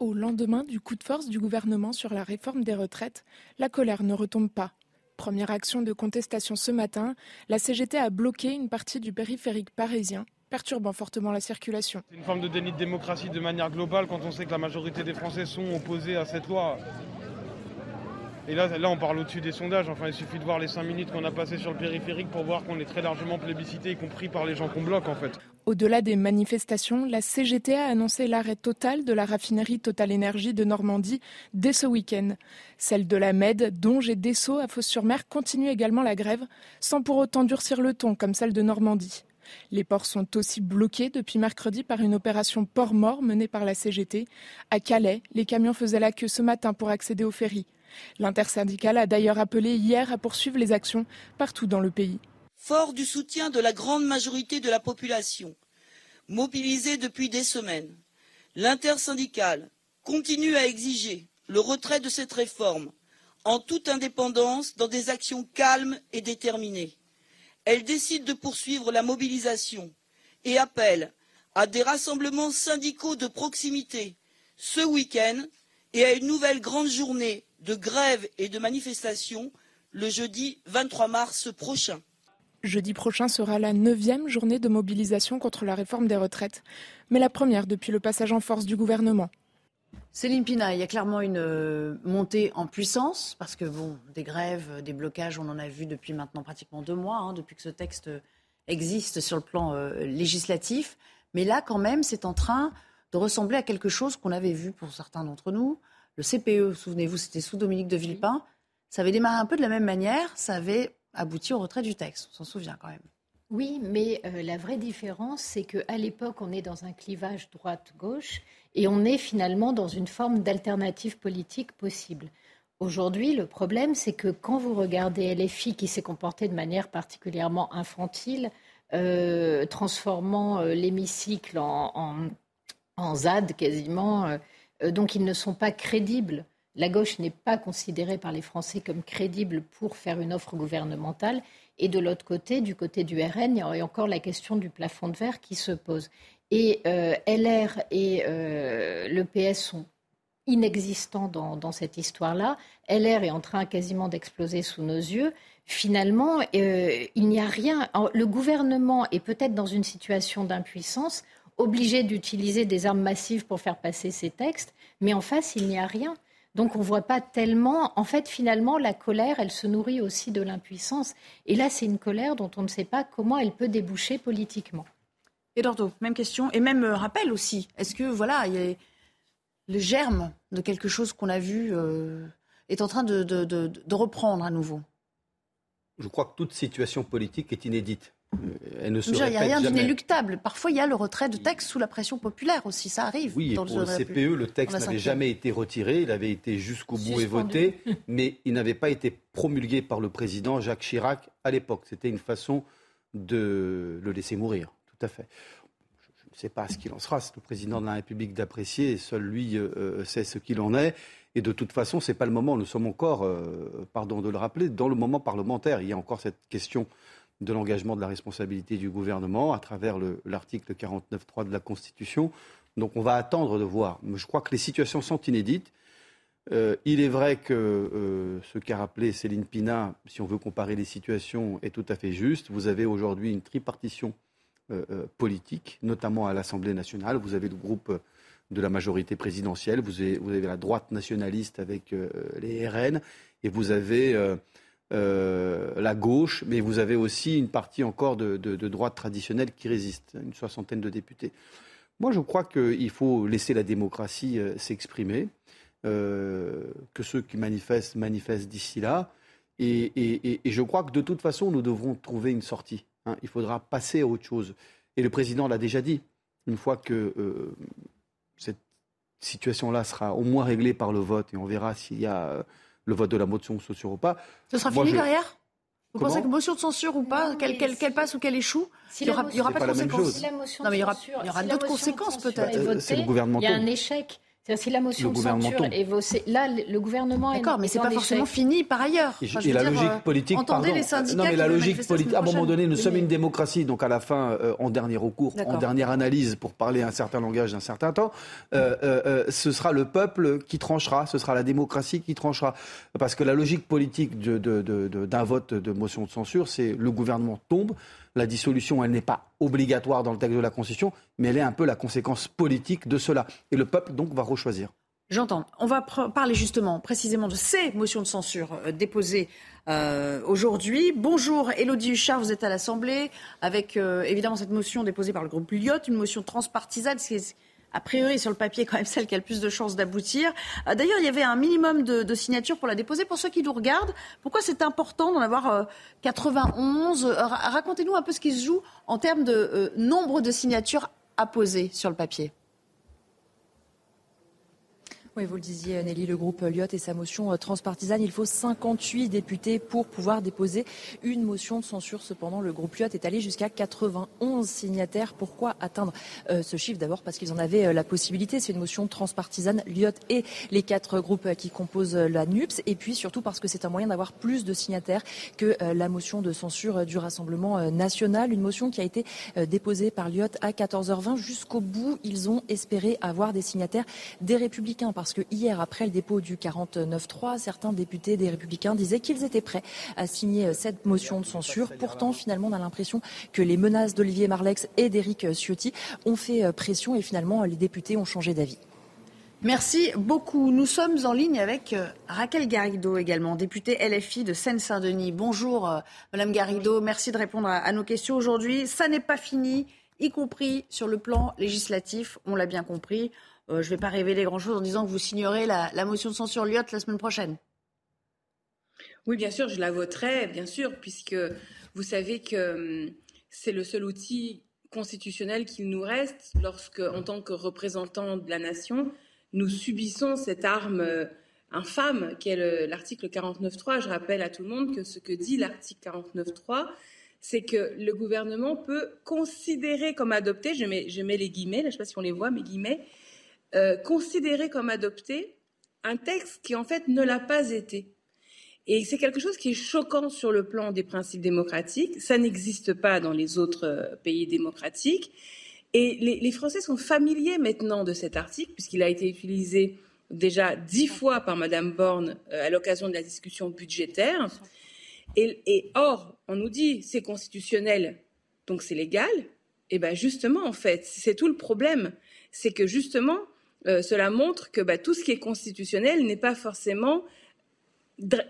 Au lendemain du coup de force du gouvernement sur la réforme des retraites, la colère ne retombe pas. Première action de contestation ce matin, la CGT a bloqué une partie du périphérique parisien, perturbant fortement la circulation.
C'est une forme de déni de démocratie de manière globale quand on sait que la majorité des Français sont opposés à cette loi. Et là, là on parle au-dessus des sondages. Enfin, il suffit de voir les cinq minutes qu'on a passées sur le périphérique pour voir qu'on est très largement plébiscité, y compris par les gens qu'on bloque, en fait.
Au-delà des manifestations, la CGT a annoncé l'arrêt total de la raffinerie Total Énergie de Normandie dès ce week-end. Celle de la Med, Donge et Dessau à Fos-sur-Mer continuent également la grève, sans pour autant durcir le ton comme celle de Normandie. Les ports sont aussi bloqués depuis mercredi par une opération port mort menée par la CGT. À Calais, les camions faisaient la queue ce matin pour accéder au ferry. L'intersyndicale a d'ailleurs appelé hier à poursuivre les actions partout dans le pays.
Fort du soutien de la grande majorité de la population, mobilisée depuis des semaines, l'intersyndicale continue à exiger le retrait de cette réforme en toute indépendance dans des actions calmes et déterminées. Elle décide de poursuivre la mobilisation et appelle à des rassemblements syndicaux de proximité ce week-end et à une nouvelle grande journée de grève et de manifestation le jeudi 23 mars prochain.
Jeudi prochain sera la neuvième journée de mobilisation contre la réforme des retraites, mais la première depuis le passage en force du gouvernement.
Céline Pina, il y a clairement une euh, montée en puissance, parce que des grèves, des blocages, on en a vu depuis maintenant pratiquement deux mois, hein, depuis que ce texte existe sur le plan euh, législatif. Mais là, quand même, c'est en train de ressembler à quelque chose qu'on avait vu pour certains d'entre nous. Le CPE, souvenez-vous, c'était sous Dominique de Villepin. Ça avait démarré un peu de la même manière. Ça abouti au retrait du texte. On s'en souvient quand même.
Oui, mais euh, la vraie différence, c'est qu'à l'époque, on est dans un clivage droite-gauche et on est finalement dans une forme d'alternative politique possible. Aujourd'hui, le problème, c'est que quand vous regardez LFI qui s'est comporté de manière particulièrement infantile, euh, transformant euh, l'hémicycle en, en, ZAD quasiment, donc ils ne sont pas crédibles la gauche n'est pas considérée par les Français comme crédible pour faire une offre gouvernementale. Et de l'autre côté, du côté du RN, il y a encore la question du plafond de verre qui se pose. Et euh, LR et euh, le PS sont inexistants dans, cette histoire-là. LR est en train quasiment d'exploser sous nos yeux. Finalement, euh, il n'y a rien. Le gouvernement est peut-être dans une situation d'impuissance, obligé d'utiliser des armes massives pour faire passer ses textes, mais en face, il n'y a rien. Donc on ne voit pas tellement. En fait, finalement, la colère, elle se nourrit aussi de l'impuissance. Et là, c'est une colère dont on ne sait pas comment elle peut déboucher politiquement.
Eduardo, même question. Et même euh, rappel aussi. Est-ce que, voilà, le germe de quelque chose qu'on a vu euh, est en train de reprendre à nouveau?
Je crois que toute situation politique est inédite.
Euh, il n'y a rien d'inéluctable. Parfois, il y a le retrait de texte sous la pression populaire aussi. Ça arrive.
Oui, pour le CPE, le texte n'avait jamais été retiré. Il avait été jusqu'au bout et voté, [laughs] mais il n'avait pas été promulgué par le président Jacques Chirac à l'époque. C'était une façon de le laisser mourir. Tout à fait. Je ne sais pas ce qu'il en sera. C'est le président de la République d'apprécier. Et seul lui euh, euh, sait ce qu'il en est. Et de toute façon, ce n'est pas le moment. Nous sommes encore, pardon de le rappeler, dans le moment parlementaire. Il y a encore cette question de l'engagement de la responsabilité du gouvernement à travers l'article 49.3 de la Constitution. Donc on va attendre de voir. Je crois que les situations sont inédites. Euh, il est vrai que euh, ce qu'a rappelé Céline Pina, si on veut comparer les situations, est tout à fait juste. Vous avez aujourd'hui une tripartition euh, politique, notamment à l'Assemblée nationale. Vous avez le groupe de la majorité présidentielle, vous avez, vous avez la droite nationaliste avec les RN, et vous avez euh, la gauche, mais vous avez aussi une partie encore de, droite traditionnelle qui résiste, une soixantaine de députés. Moi, je crois qu'il faut laisser la démocratie euh, s'exprimer, euh, que ceux qui manifestent manifestent d'ici là. Et, je crois que de toute façon, nous devrons trouver une sortie. Hein. Il faudra passer à autre chose. Et le président l'a déjà dit. Une fois que cette situation-là sera au moins réglée par le vote, et on verra s'il y a le vote de la motion de censure ou pas.
Ce sera fini derrière? Vous pensez que motion de censure ou pas, qu'elle passe ou qu'elle échoue, il n'y aura, pas de conséquences.
non, mais il y aura,
aura d'autres conséquences peut-être.
C'est le gouvernement.
Il y a un échec si la motion de censure est là, le gouvernement
D'accord, mais c'est pas forcément fini par ailleurs.
et, la logique euh, politique,
entendez les syndicats.
Non, mais la logique politique. À un moment donné, nous sommes une démocratie, donc à la fin, euh, en dernier recours, en dernière analyse, pour parler un certain langage d'un certain temps, euh, ce sera le peuple qui tranchera, ce sera la démocratie qui tranchera, parce que la logique politique d'un de, de, vote de motion de censure, c'est le gouvernement tombe, la dissolution, elle n'est pas obligatoire dans le texte de la Constitution, mais elle est un peu la conséquence politique de cela. Et le peuple, donc, va rechoisir.
J'entends. On va parler justement, précisément, de ces motions de censure euh, déposées euh, aujourd'hui. Bonjour, Elodie Huchard, vous êtes à l'Assemblée, avec euh, évidemment cette motion déposée par le groupe Lyotte, une motion transpartisane a priori sur le papier quand même [laughs] celle qui a le plus de chances d'aboutir. Euh, d'ailleurs, il y avait un minimum de, signatures pour la déposer. Pour ceux qui nous regardent, pourquoi c'est important d'en avoir 91 euh, Racontez-nous un peu ce qui se joue en termes de euh, nombre de signatures apposées sur le papier.
Oui, vous le disiez, Nelly, le groupe Lyot et sa motion euh, transpartisane. Il faut 58 députés pour pouvoir déposer une motion de censure. Cependant, le groupe Lyot est allé jusqu'à 91 signataires. Pourquoi atteindre euh, ce chiffre? D'abord parce qu'ils en avaient euh, la possibilité. C'est une motion transpartisane, Lyot et les quatre groupes qui composent la NUPS. Et puis surtout parce que c'est un moyen d'avoir plus de signataires que la motion de censure du Rassemblement national. Une motion qui a été déposée par Lyot à 14h20. Jusqu'au bout, ils ont espéré avoir des signataires des Républicains. Parce que hier, après le dépôt du 49-3, certains députés des Républicains disaient qu'ils étaient prêts à signer cette motion de censure. Pourtant, finalement, on a l'impression que les menaces d'Olivier Marlex et d'Éric Ciotti ont fait pression et finalement, les députés ont changé d'avis.
Merci beaucoup. Nous sommes en ligne avec euh, Raquel Garrido également, députée LFI de Seine-Saint-Denis. Bonjour euh, Madame Garrido, merci de répondre à, nos questions aujourd'hui. Ça n'est pas fini, y compris sur le plan législatif, on l'a bien compris. Euh, je ne vais pas révéler grand-chose en disant que vous signerez la, motion de censure Lyotte la semaine prochaine.
Oui, bien sûr, je la voterai, bien sûr, puisque vous savez que hum, c'est le seul outil constitutionnel qu'il nous reste lorsque, en tant que représentant de la nation, nous subissons cette arme euh, infâme qu'est l'article 49.3. Je rappelle à tout le monde que ce que dit l'article 49.3, c'est que le gouvernement peut considérer comme adopté, je mets, je mets les guillemets, là, je ne sais pas si on les voit, mes guillemets, euh, considérer comme adopté un texte qui en fait ne l'a pas été. Et c'est quelque chose qui est choquant sur le plan des principes démocratiques. Ça n'existe pas dans les autres euh, pays démocratiques. Et les, Français sont familiers maintenant de cet article, puisqu'il a été utilisé déjà dix fois par Madame Borne euh, à l'occasion de la discussion budgétaire. Et, or, on nous dit c'est constitutionnel, donc c'est légal. Et bien justement, en fait, c'est tout le problème. C'est que justement, euh, cela montre que bah, tout ce qui est constitutionnel n'est pas forcément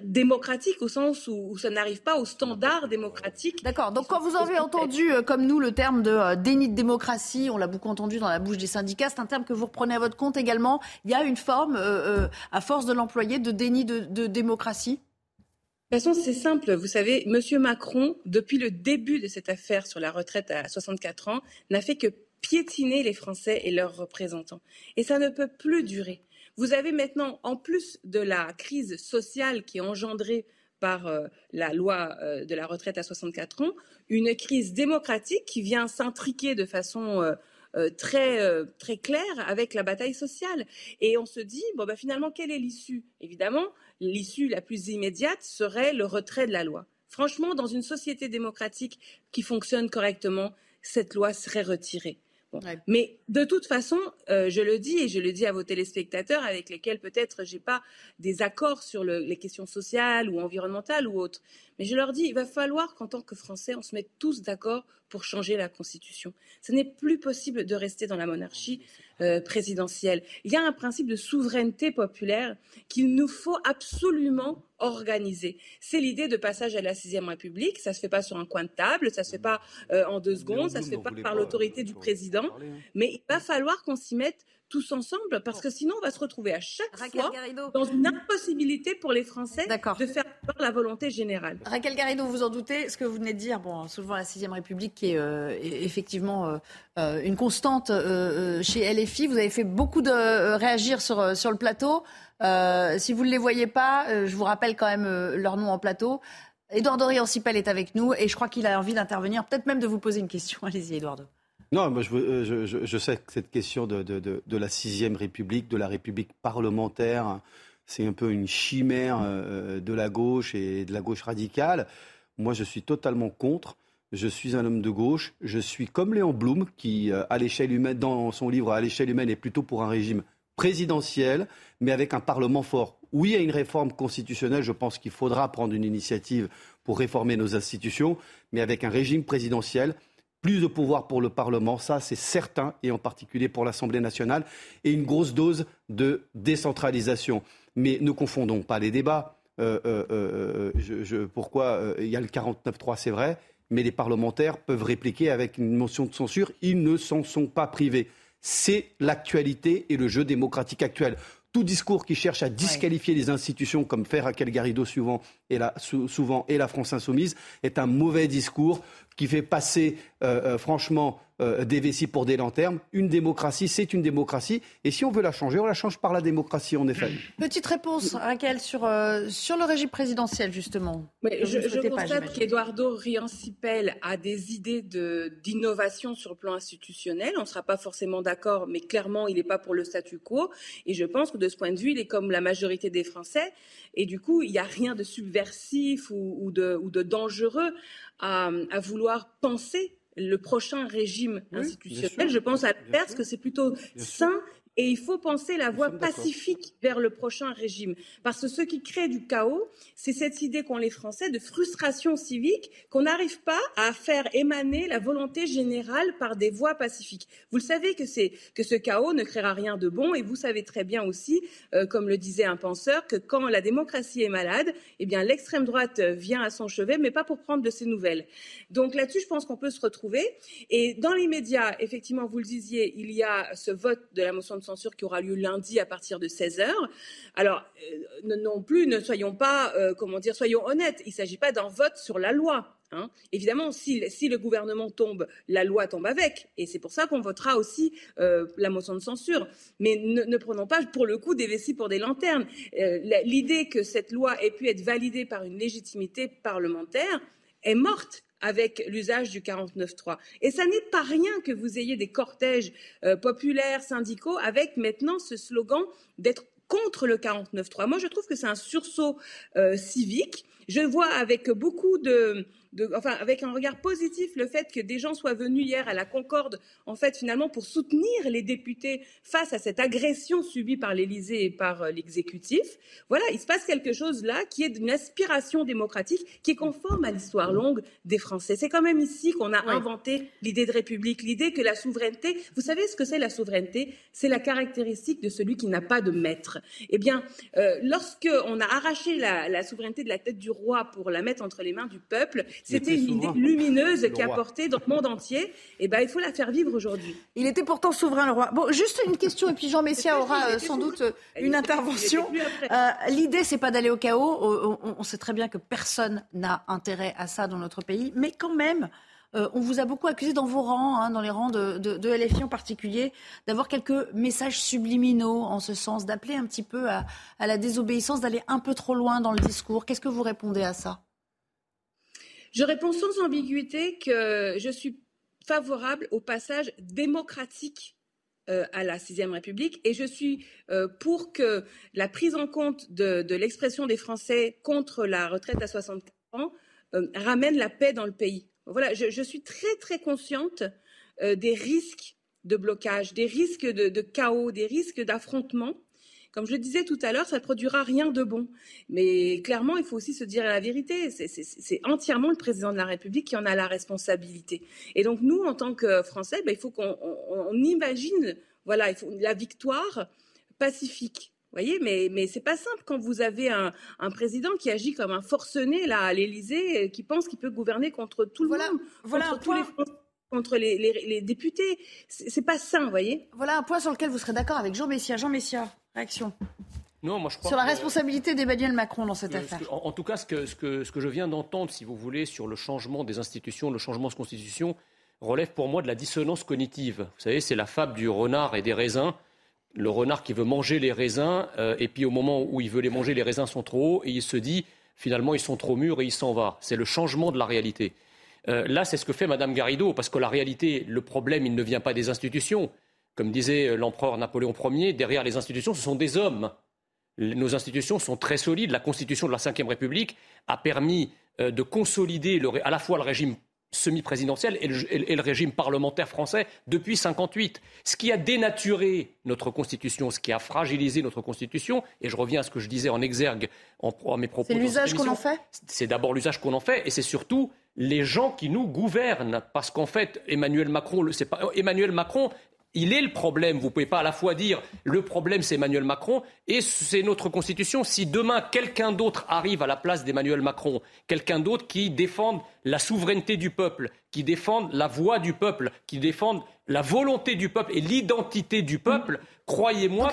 démocratique au sens où, ça n'arrive pas au standard démocratique.
D'accord. Donc quand vous avez entendu, euh, comme nous, le terme de euh, déni de démocratie, on l'a beaucoup entendu dans la bouche des syndicats, c'est un terme que vous reprenez à votre compte également. Il y a une forme, euh, à force de l'employer, de déni de, de démocratie?
De toute façon, c'est simple. Vous savez, M. Macron, depuis le début de cette affaire sur la retraite à 64 ans, n'a fait que piétiner les Français et leurs représentants. Et ça ne peut plus durer. Vous avez maintenant, en plus de la crise sociale qui est engendrée par euh, la loi euh, de la retraite à 64 ans, une crise démocratique qui vient s'intriquer de façon euh, très, très claire avec la bataille sociale. Et on se dit, bon, bah, finalement, quelle est l'issue? Évidemment, l'issue la plus immédiate serait le retrait de la loi. Franchement, dans une société démocratique qui fonctionne correctement, cette loi serait retirée. Mais de toute façon, euh, je le dis et je le dis à vos téléspectateurs avec lesquels peut-être j'ai pas des accords sur les questions sociales ou environnementales ou autres, mais je leur dis il va falloir qu'en tant que Français, on se mette tous d'accord pour changer la Constitution. Ce n'est plus possible de rester dans la monarchie euh, présidentielle. Il y a un principe de souveraineté populaire qu'il nous faut absolument organiser. C'est l'idée de passage à la sixième République. Ça se fait pas sur un coin de table, ça se fait pas euh, en deux secondes, ça se fait pas par l'autorité du président. Hein. Mais il va falloir qu'on s'y mette tous ensemble, parce que sinon on va se retrouver à chaque fois dans une impossibilité pour les Français de faire la volonté générale.
Raquel Garrido, vous en doutez, ce que vous venez de dire, bon, souvent la sixième République qui est euh, effectivement euh, euh, une constante chez LFI, vous avez fait beaucoup de réagir sur, sur le plateau. si vous ne les voyez pas, je vous rappelle quand même leur nom en plateau. Édouard Dorian-Sipel est avec nous et je crois qu'il a envie d'intervenir, peut-être même de vous poser une question. [laughs] Allez-y, Édouard.
Non, moi euh, je, je, sais que cette question de, la sixième République, de la République parlementaire, c'est un peu une chimère euh, de la gauche et de la gauche radicale. Moi, je suis totalement contre. Je suis un homme de gauche. Je suis comme Léon Blum, qui, euh, à l'échelle humaine, dans son livre À l'échelle humaine, est plutôt pour un régime présidentiel, mais avec un Parlement fort. Oui, à une réforme constitutionnelle, je pense qu'il faudra prendre une initiative pour réformer nos institutions, mais avec un régime présidentiel plus de pouvoir pour le Parlement, ça c'est certain, et en particulier pour l'Assemblée nationale, et une grosse dose de décentralisation. Mais ne confondons pas les débats. Euh, euh, euh, pourquoi il y a le 49-3, c'est vrai, mais les parlementaires peuvent répliquer avec une motion de censure. Ils ne s'en sont pas privés. C'est l'actualité et le jeu démocratique actuel tout discours qui cherche à disqualifier les institutions, comme fait Raquel Garrido souvent et, la, souvent, et la France insoumise, est un mauvais discours qui fait passer, euh, euh, franchement, euh, des vessies pour des lanternes. Une démocratie, c'est une démocratie. Et si on veut la changer, on la change par la démocratie, en effet.
Petite réponse, Raquel, sur, sur le régime présidentiel, justement.
je, je constate qu'Eduardo Riancipel a des idées d'innovation sur le plan institutionnel. On ne sera pas forcément d'accord, mais clairement, il n'est pas pour le statu quo. Et je pense que de ce point de vue, il est comme la majorité des Français. Et du coup, il n'y a rien de subversif ou, de, ou de dangereux à, vouloir penser le prochain régime institutionnel. je pense à l'inverse que c'est plutôt sain et il faut penser la voie pacifique vers le prochain régime. Parce que ce qui crée du chaos, c'est cette idée qu'ont les Français de frustration civique, qu'on n'arrive pas à faire émaner la volonté générale par des voies pacifiques. Vous le savez que, que ce chaos ne créera rien de bon, et vous savez très bien aussi, euh, comme le disait un penseur, que quand la démocratie est malade, eh bien l'extrême droite vient à son chevet, mais pas pour prendre de ses nouvelles. Donc là-dessus, je pense qu'on peut se retrouver. Et dans les médias, effectivement, vous le disiez, il y a ce vote de la motion de censure qui aura lieu lundi à partir de 16 heures. Alors, euh, non plus, ne soyons pas, euh, comment dire, soyons honnêtes. Il ne s'agit pas d'un vote sur la loi. Hein. Évidemment, si, le gouvernement tombe, la loi tombe avec, et c'est pour ça qu'on votera aussi euh, la motion de censure. Mais ne, prenons pas pour le coup des vessies pour des lanternes. L'idée que cette loi ait pu être validée par une légitimité parlementaire est morte avec l'usage du 49.3. Et ça n'est pas rien que vous ayez des cortèges euh, populaires, syndicaux, avec maintenant ce slogan d'être contre le 49.3. Moi, je trouve que c'est un sursaut euh, civique. Je vois avec beaucoup de, enfin, avec un regard positif le fait que des gens soient venus hier à la Concorde, en fait, finalement, pour soutenir les députés face à cette agression subie par l'Élysée et par euh, l'exécutif. Voilà, il se passe quelque chose là qui est d'une aspiration démocratique qui est conforme à l'histoire longue des Français. C'est quand même ici qu'on a inventé l'idée de république, l'idée que la souveraineté, vous savez ce que c'est la souveraineté? C'est la caractéristique de celui qui n'a pas de maître. Eh bien, euh, lorsque on a arraché la, la souveraineté de la tête du roi pour la mettre entre les mains du peuple, c'était une idée lumineuse qui a porté dans le monde entier. Et eh ben, il faut la faire vivre aujourd'hui.
Il était pourtant souverain, le roi. Bon, juste une question, et puis Jean Messia aura euh, sans doute euh, une intervention. Euh, L'idée, c'est pas d'aller au chaos. On, sait très bien que personne n'a intérêt à ça dans notre pays, mais quand même. on vous a beaucoup accusé dans vos rangs, hein, dans les rangs de, de, LFI en particulier, d'avoir quelques messages subliminaux en ce sens, d'appeler un petit peu à la désobéissance, d'aller un peu trop loin dans le discours. Qu'est-ce que vous répondez à ça?
Je réponds sans ambiguïté que je suis favorable au passage démocratique euh, à la sixième République et je suis euh, pour que la prise en compte de, l'expression des Français contre la retraite à 64 ans euh, ramène la paix dans le pays. Voilà, je, suis très très consciente des risques de blocage, des risques de chaos, des risques d'affrontement comme je le disais tout à l'heure, ça ne produira rien de bon. Mais clairement, il faut aussi se dire la vérité. C'est entièrement le président de la République qui en a la responsabilité. Et donc, nous, en tant que Français, ben, il faut qu'on imagine voilà, il faut, la victoire pacifique. Voyez, mais, mais c'est pas simple quand vous avez un, président qui agit comme un forcené là à l'Élysée, qui pense qu'il peut gouverner contre tout le monde, voilà contre tous les Français contre les, les, les députés. C'est pas sain, vous voyez.
Voilà un point sur lequel vous serez d'accord avec Jean Messia. Jean Messia. Réaction.
Non, moi je crois
sur la responsabilité d'Emmanuel Macron dans cette affaire.
En, tout cas, ce que, ce que, ce que je viens d'entendre, si vous voulez, sur le changement des institutions, le changement de constitution, relève pour moi de la dissonance cognitive. Vous savez, c'est la fable du renard et des raisins. Le renard qui veut manger les raisins, euh, et puis au moment où il veut les manger, les raisins sont trop hauts, et il se dit, finalement, ils sont trop mûrs et il s'en va. C'est le changement de la réalité. Euh, là, c'est ce que fait Mme Garrido, parce que la réalité, le problème, il ne vient pas des institutions. Comme disait euh, l'empereur Napoléon Ier, derrière les institutions, ce sont des hommes. Nos institutions sont très solides. La Constitution de la Ve République a permis euh, de consolider à la fois le régime semi-présidentiel et, le, régime parlementaire français depuis 58. Ce qui a dénaturé notre Constitution, ce qui a fragilisé notre Constitution, et je reviens à ce que je disais en exergue en, à mes propos.
C'est l'usage qu'on en fait?
C'est d'abord l'usage qu'on en fait, et c'est surtout les gens qui nous gouvernent. Parce qu'en fait, Emmanuel Macron, pas, Emmanuel Macron il est le problème. Vous ne pouvez pas à la fois dire le problème c'est Emmanuel Macron et c'est notre constitution. Si demain quelqu'un d'autre arrive à la place d'Emmanuel Macron, quelqu'un d'autre qui défende la souveraineté du peuple, qui défende la voix du peuple, qui défende la volonté du peuple et l'identité du peuple, croyez-moi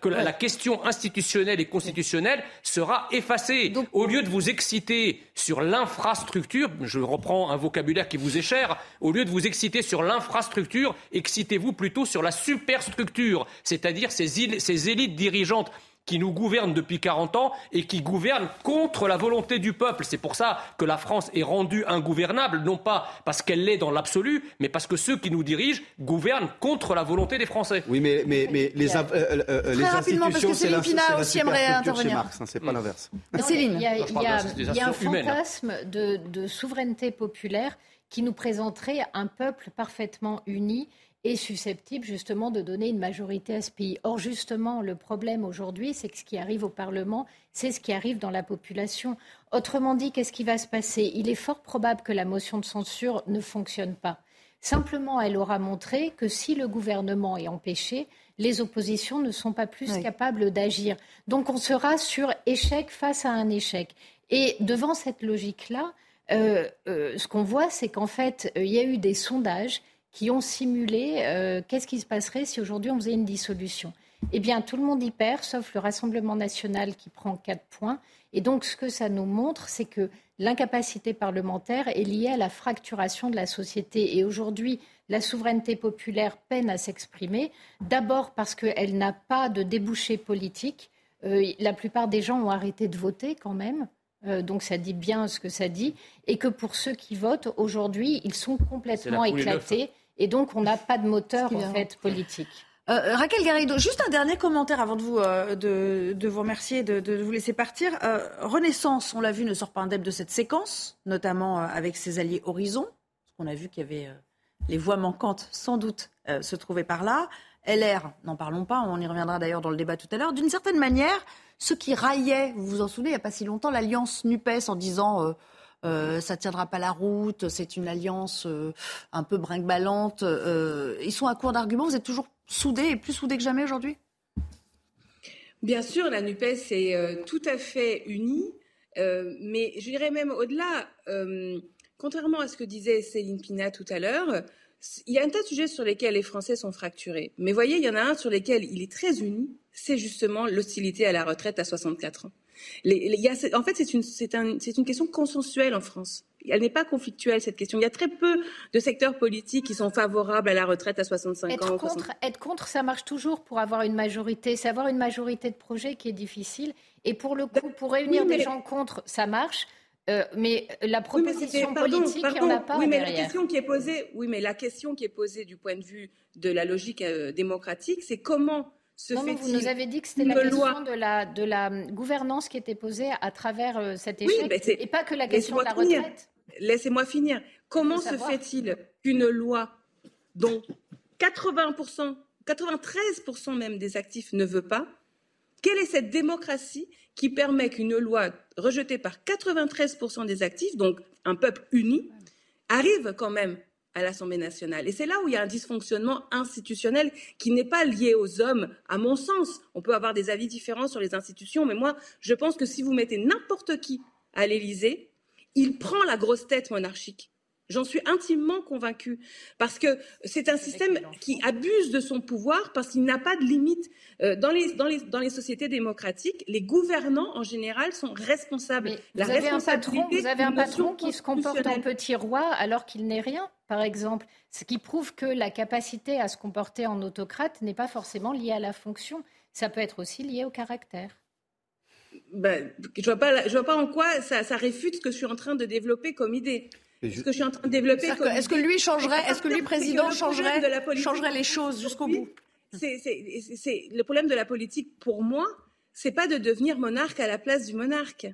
que, la, question institutionnelle et constitutionnelle sera effacée. Au lieu de vous exciter sur l'infrastructure, je reprends un vocabulaire qui vous est cher, au lieu de vous exciter sur l'infrastructure, excitez-vous plutôt sur la superstructure, c'est-à-dire ces élites dirigeantes qui nous gouverne depuis 40 ans et qui gouverne contre la volonté du peuple. C'est pour ça que la France est rendue ingouvernable, non pas parce qu'elle l'est dans l'absolu, mais parce que ceux qui nous dirigent gouvernent contre la volonté des Français.
Oui, mais, mais, mais les, euh, euh, euh, les institutions, c'est la,
aussi aimerait intervenir.
Marx, hein, c'est pas l'inverse.
Céline, il y a, il y a un fantasme de, de souveraineté populaire qui nous présenterait un peuple parfaitement uni est susceptible justement de donner une majorité à ce pays. Or, justement, le problème aujourd'hui, c'est que ce qui arrive au Parlement, c'est ce qui arrive dans la population. Autrement dit, qu'est-ce qui va se passer? Il est fort probable que la motion de censure ne fonctionne pas. Simplement, elle aura montré que si le gouvernement est empêché, les oppositions ne sont pas plus capables d'agir. Donc on sera sur échec face à un échec. Et devant cette logique-là, euh, euh, ce qu'on voit, c'est qu'en fait, euh, il y a eu des sondages qui ont simulé qu'est-ce qui se passerait si aujourd'hui on faisait une dissolution. Eh bien, tout le monde y perd, sauf le Rassemblement national qui prend quatre points. Et donc, ce que ça nous montre, c'est que l'incapacité parlementaire est liée à la fracturation de la société. Et aujourd'hui, la souveraineté populaire peine à s'exprimer, d'abord parce qu'elle n'a pas de débouché politique. Euh, la plupart des gens ont arrêté de voter quand même. Euh, donc ça dit bien ce que ça dit, et que pour ceux qui votent aujourd'hui, ils sont complètement éclatés, et donc on n'a pas de moteur en fait politique.
Euh, Raquel Garrido, juste un dernier commentaire avant de vous, de, vous remercier, de, de, vous laisser partir. Renaissance, on l'a vu, ne sort pas indemne de cette séquence, notamment avec ses alliés Horizon. On a vu qu'il y avait les voix manquantes, sans doute, euh, se trouvaient par là. LR, n'en parlons pas, on y reviendra d'ailleurs dans le débat tout à l'heure. D'une certaine manière, ceux qui raillaient, vous vous en souvenez, il n'y a pas si longtemps, l'alliance NUPES en disant euh, euh, ça tiendra pas la route, c'est une alliance un peu brinque-ballante. ils sont à court d'arguments. Vous êtes toujours soudés et plus soudés que jamais aujourd'hui?
Bien sûr, la NUPES est tout à fait unie, mais je dirais même au-delà contrairement à ce que disait Céline Pina tout à l'heure, il y a un tas de sujets sur lesquels les Français sont fracturés. Mais voyez, il y en a un sur lequel il est très uni, c'est justement l'hostilité à la retraite à 64 ans. En fait, c'est une, question consensuelle en France. Elle n'est pas conflictuelle, cette question. Il y a très peu de secteurs politiques qui sont favorables à la retraite à 65
ans.
Contre,
Être contre, ça marche toujours pour avoir une majorité. C'est avoir une majorité de projets qui est difficile. Et pour le coup, pour réunir des gens contre, ça marche. Euh, mais la proposition politique, il n'y en a pas
oui,
mais
la question qui est posée, oui, mais la question qui est posée du point de vue de la logique euh, démocratique, c'est comment se fait-il
Vous nous avez dit que c'était la question de la, de la gouvernance qui était posée à travers euh, cet échec, et pas que la question de la retraite.
Laissez-moi finir. Comment se fait-il qu'une loi dont 80%, 93% même des actifs ne veut pas, quelle est cette démocratie qui permet qu'une loi rejetée par 93% des actifs, donc un peuple uni, arrive quand même à l'Assemblée nationale. Et c'est là où il y a un dysfonctionnement institutionnel qui n'est pas lié aux hommes, à mon sens. On peut avoir des avis différents sur les institutions, mais moi, je pense que si vous mettez n'importe qui à l'Élysée, il prend la grosse tête monarchique. J'en suis intimement convaincue. Parce que c'est un système qui abuse de son pouvoir parce qu'il n'a pas de limite. Euh, dans, les, dans, les, dans, les, sociétés démocratiques, les gouvernants, en général, sont responsables.
vous, avez un patron, vous avez un patron qui se comporte en petit roi alors qu'il n'est rien, par exemple. Ce qui prouve que la capacité à se comporter en autocrate n'est pas forcément liée à la fonction. Ça peut être aussi lié au caractère.
Ben, je ne vois, vois, pas en quoi ça, ça réfute ce que je suis en train de développer comme idée ce que je suis en train de développer.
Est-ce que lui changerait, est-ce que lui président changerait, changerait les choses jusqu'au bout?
C'est le problème de la politique pour moi, c'est pas de devenir monarque à la place du monarque.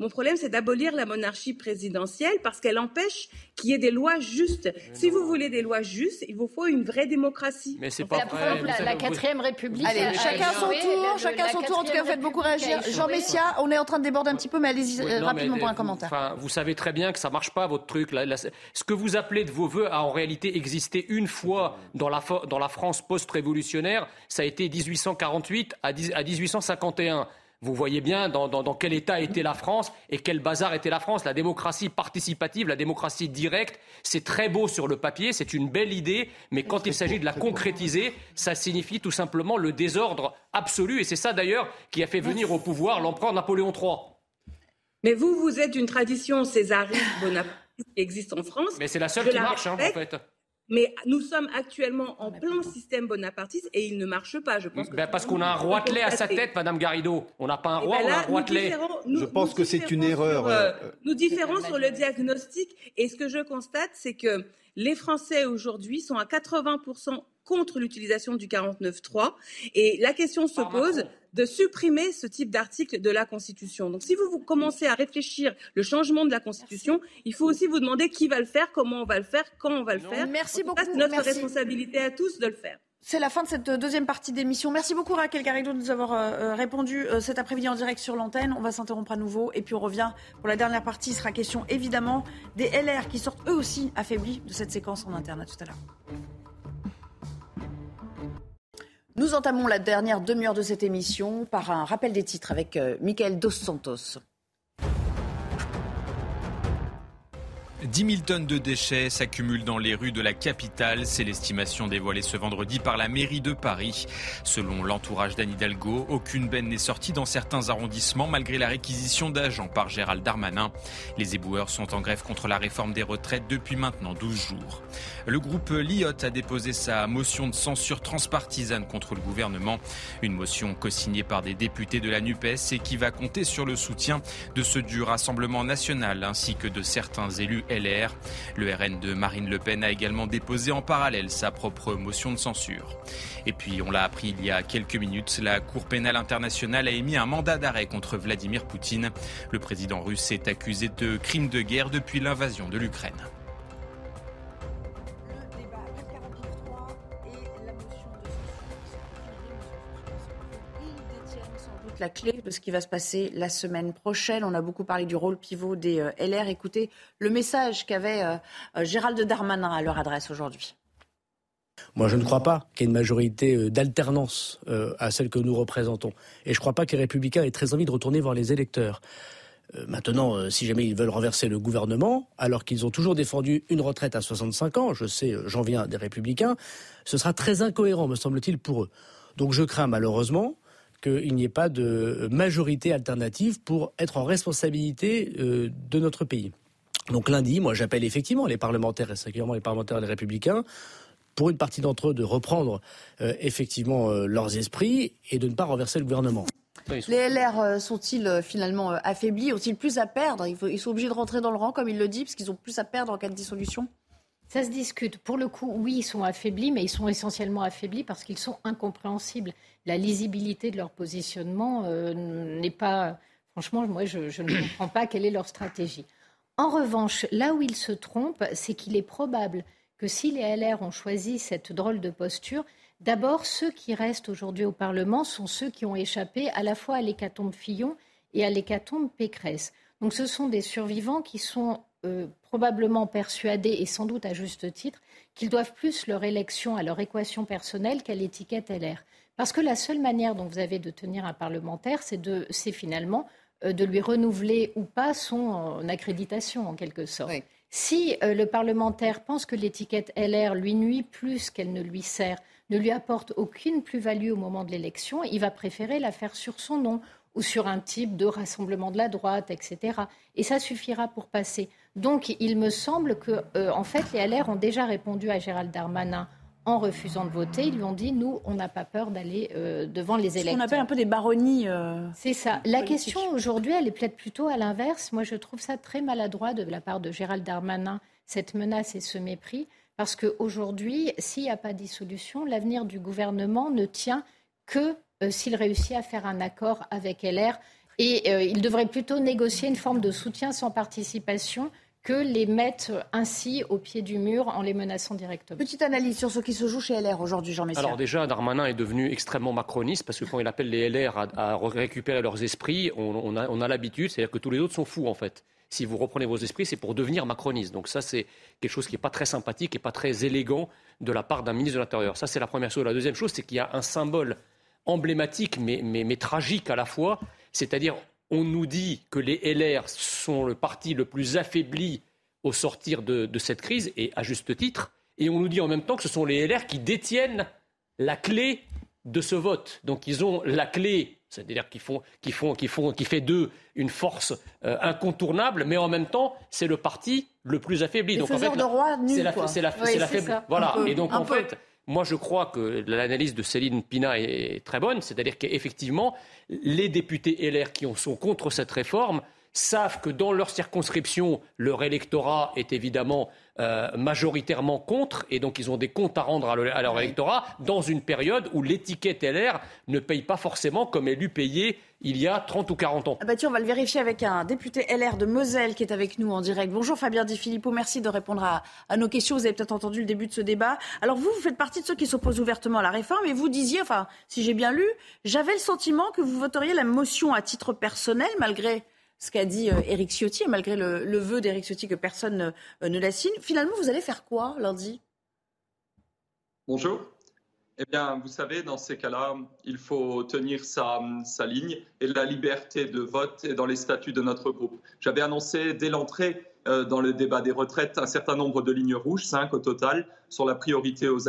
Mon problème, c'est d'abolir la monarchie présidentielle parce qu'elle empêche qu'il y ait des lois justes. si vous voulez des lois justes, il vous faut une vraie démocratie.
Mais c'est pas
vrai. La, quatrième République.
Allez, chacun son tour, chacun son tour. En tout cas, vous faites beaucoup réagir. Jean Messia, on est en train de déborder un petit peu, mais allez-y rapidement pour un commentaire.
Enfin, vous savez très bien que ça marche pas votre truc. ce que vous appelez de vos voeux a en réalité existé une fois dans la, dans la France post-révolutionnaire. Ça a été 1848 à 1851. Vous voyez bien dans, quel état était la France et quel bazar était la France. La démocratie participative, la démocratie directe, c'est très beau sur le papier, c'est une belle idée, mais quand il s'agit de la concrétiser, ça signifie tout simplement le désordre absolu. Et c'est ça d'ailleurs qui a fait venir au pouvoir l'empereur Napoléon III.
Mais vous, vous êtes une tradition césariste bonapartiste qui existe en France.
Mais c'est la seule qui marche, hein, en fait.
Mais nous sommes actuellement en plein système bonapartiste et il ne marche pas. Je pense
ben, parce qu'on a un roitelet à sa tête, Madame Garrido. On n'a pas un eh roi, ben on a un roitelet.
Je pense que c'est une erreur.
Euh, nous différons sur le diagnostic et ce que je constate, c'est que Les Français aujourd'hui sont à 80% contre l'utilisation du 49.3 et la question se pose de supprimer ce type d'article de la Constitution. Donc si vous, vous commencez à réfléchir le changement de la Constitution, il faut aussi vous demander qui va le faire, comment on va le faire, quand on va le faire.
Merci beaucoup.
C'est notre responsabilité à tous de le faire.
C'est la fin de cette deuxième partie d'émission. Merci beaucoup Raquel Garrido de nous avoir euh, euh, répondu euh, cet après-midi en direct sur l'antenne. On va s'interrompre à nouveau et puis on revient pour la dernière partie. Il sera question évidemment des LR qui sortent eux aussi affaiblis de cette séquence en interne. À tout à l'heure. Nous entamons la dernière demi-heure de cette émission par un rappel des titres avec Michael Dos Santos.
10 000 tonnes de déchets s'accumulent dans les rues de la capitale. C'est l'estimation dévoilée ce vendredi par la mairie de Paris. Selon l'entourage d'Anne Hidalgo, aucune benne n'est sortie dans certains arrondissements malgré la réquisition d'agents par Gérald Darmanin. Les éboueurs sont en grève contre la réforme des retraites depuis maintenant 12 jours. Le groupe LIOT a déposé sa motion de censure transpartisane contre le gouvernement. Une motion co-signée par des députés de la NUPES et qui va compter sur le soutien de ceux du Rassemblement national ainsi que de certains élus Le RN de Marine Le Pen a également déposé en parallèle sa propre motion de censure. Et puis, on l'a appris il y a quelques minutes, la Cour pénale internationale a émis un mandat d'arrêt contre Vladimir Poutine. Le président russe est accusé de crimes de guerre depuis l'invasion de l'Ukraine.
La clé de ce qui va se passer la semaine prochaine. On a beaucoup parlé du rôle pivot des euh, LR. Écoutez le message qu'avait euh, euh, Gérald Darmanin à leur adresse aujourd'hui.
Moi, je ne crois pas qu'il y ait une majorité d'alternance à celle que nous représentons. Et je ne crois pas que les républicains aient très envie de retourner voir les électeurs. Maintenant, si jamais ils veulent renverser le gouvernement, alors qu'ils ont toujours défendu une retraite à 65 ans, je sais, j'en viens des républicains, ce sera très incohérent, me semble-t-il, pour eux. Donc je crains malheureusement qu'il n'y ait pas de majorité alternative pour être en responsabilité euh, de notre pays. Donc lundi, moi j'appelle effectivement les parlementaires, et singulièrement les parlementaires des républicains, pour une partie d'entre eux de reprendre euh, effectivement euh, leurs esprits et de ne pas renverser le gouvernement.
Les LR sont-ils finalement affaiblis? Ont-ils plus à perdre? Ils sont obligés de rentrer dans le rang, comme il le dit, parce qu'ils ont plus à perdre en cas de dissolution?
Ça se discute. Pour le coup, oui, ils sont affaiblis, mais ils sont essentiellement affaiblis parce qu'ils sont incompréhensibles. La lisibilité de leur positionnement euh, n'est pas. Franchement, moi, je, ne [coughs] comprends pas quelle est leur stratégie. En revanche, là où ils se trompent, c'est qu'il est probable que si les LR ont choisi cette drôle de posture, d'abord, ceux qui restent aujourd'hui au Parlement sont ceux qui ont échappé à la fois à l'hécatombe Fillon et à l'hécatombe Pécresse. Donc ce sont des survivants qui sont euh, probablement persuadés, et sans doute à juste titre, qu'ils doivent plus leur élection à leur équation personnelle qu'à l'étiquette LR. Parce que la seule manière dont vous avez de tenir un parlementaire, c'est finalement euh, de lui renouveler ou pas son euh, accréditation, en quelque sorte. Si le parlementaire pense que l'étiquette LR lui nuit plus qu'elle ne lui sert, ne lui apporte aucune plus-value au moment de l'élection, il va préférer la faire sur son nom ou sur un type de rassemblement de la droite, etc. Et ça suffira pour passer. Donc, il me semble que, euh, en fait, les LR ont déjà répondu à Gérald Darmanin en refusant de voter. Ils lui ont dit nous, on n'a pas peur d'aller euh, devant les électeurs.
Ce qu'on appelle un peu des baronnies. Euh,
C'est ça. La question aujourd'hui, elle est peut-être plutôt à l'inverse. Moi, je trouve ça très maladroit de la part de Gérald Darmanin, cette menace et ce mépris. Parce qu'aujourd'hui, s'il n'y a pas de dissolution, l'avenir du gouvernement ne tient que s'il réussit à faire un accord avec LR. Et il devrait plutôt négocier une forme de soutien sans participation que les mettent ainsi au pied du mur en les menaçant directement.
Petite analyse sur ce qui se joue chez LR aujourd'hui, Jean Messia.
Alors déjà, Darmanin est devenu extrêmement macroniste parce que quand il appelle les LR à, récupérer leurs esprits, on, a, l'habitude, c'est-à-dire que tous les autres sont fous en fait. Si vous reprenez vos esprits, c'est pour devenir macroniste. Donc ça, c'est quelque chose qui n'est pas très sympathique et pas très élégant de la part d'un ministre de l'Intérieur. Ça, c'est la première chose. La deuxième chose, c'est qu'il y a un symbole emblématique mais, mais tragique à la fois, c'est-à-dire on nous dit que les LR sont le parti le plus affaibli au sortir de, cette crise, et à juste titre, et on nous dit en même temps que ce sont les LR qui détiennent la clé de ce vote. Donc ils ont la clé, c'est-à-dire qu'ils font, font, font, qui fait d'eux une force euh, incontournable, mais en même temps, c'est le parti le plus affaibli.
donc en fait, de roi
c'est la, c'est la, Voilà. et donc en fait, moi, je crois que l'analyse de Céline Pina est très bonne, c'est-à-dire qu'effectivement, les députés LR qui sont contre cette réforme savent que dans leur circonscription, leur électorat est évidemment euh, majoritairement contre, et donc ils ont des comptes à rendre à, leur électorat, dans une période où l'étiquette LR ne paye pas forcément comme elle eût payé il y a 30 ou 40 ans.
Ah bah tiens, on va le vérifier avec un député LR de Moselle qui est avec nous en direct. Bonjour Fabien Di Filippo, merci de répondre à, à nos questions. Vous avez peut-être entendu le début de ce débat. Alors vous, vous faites partie de ceux qui s'opposent ouvertement à la réforme et vous disiez, enfin, si j'ai bien lu, j'avais le sentiment que vous voteriez la motion à titre personnel malgré ce qu'a dit euh, Éric Ciotti, malgré le, vœu d'Éric Ciotti que personne ne, ne la signe. Finalement, vous allez faire quoi lundi?
Bonjour. Eh bien, vous savez, dans ces cas-là, il faut tenir sa, sa, ligne et la liberté de vote est dans les statuts de notre groupe. J'avais annoncé dès l'entrée euh, dans le débat des retraites un certain nombre de lignes rouges, cinq au total, sur la priorité aux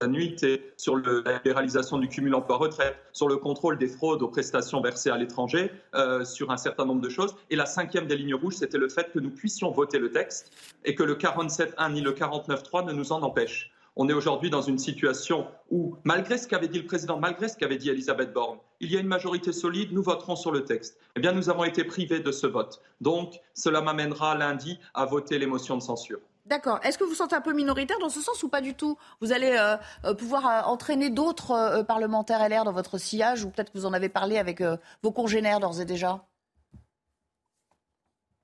annuités, sur la libéralisation du cumul emploi-retraite, sur le contrôle des fraudes aux prestations versées à l'étranger, euh, sur un certain nombre de choses. Et la cinquième des lignes rouges, c'était le fait que nous puissions voter le texte et que le 47.1 ni le 49.3 ne nous en empêchent. On est aujourd'hui dans une situation où, malgré ce qu'avait dit le président, malgré ce qu'avait dit Elisabeth Borne, il y a une majorité solide, nous voterons sur le texte. Eh bien, nous avons été privés de ce vote. Donc, cela m'amènera lundi à voter les motions de censure.
D'accord. Est-ce que vous sentez un peu minoritaire dans ce sens ou pas du tout? Vous allez euh, euh, pouvoir euh, entraîner d'autres parlementaires LR dans votre sillage ou peut-être que vous en avez parlé avec vos congénères d'ores et déjà?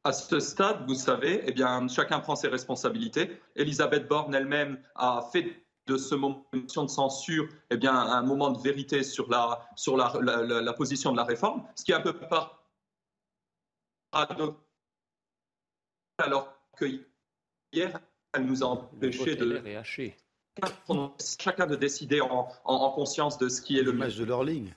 À ce stade, vous savez, eh bien, chacun prend ses responsabilités. Elisabeth Borne elle-même a fait de ce moment de censure eh un moment de vérité sur la, position de la réforme, ce qui est un peu pas alors hier, elle nous a empêché de chacun de décider en, en, conscience de ce qui est le
match de leur ligne.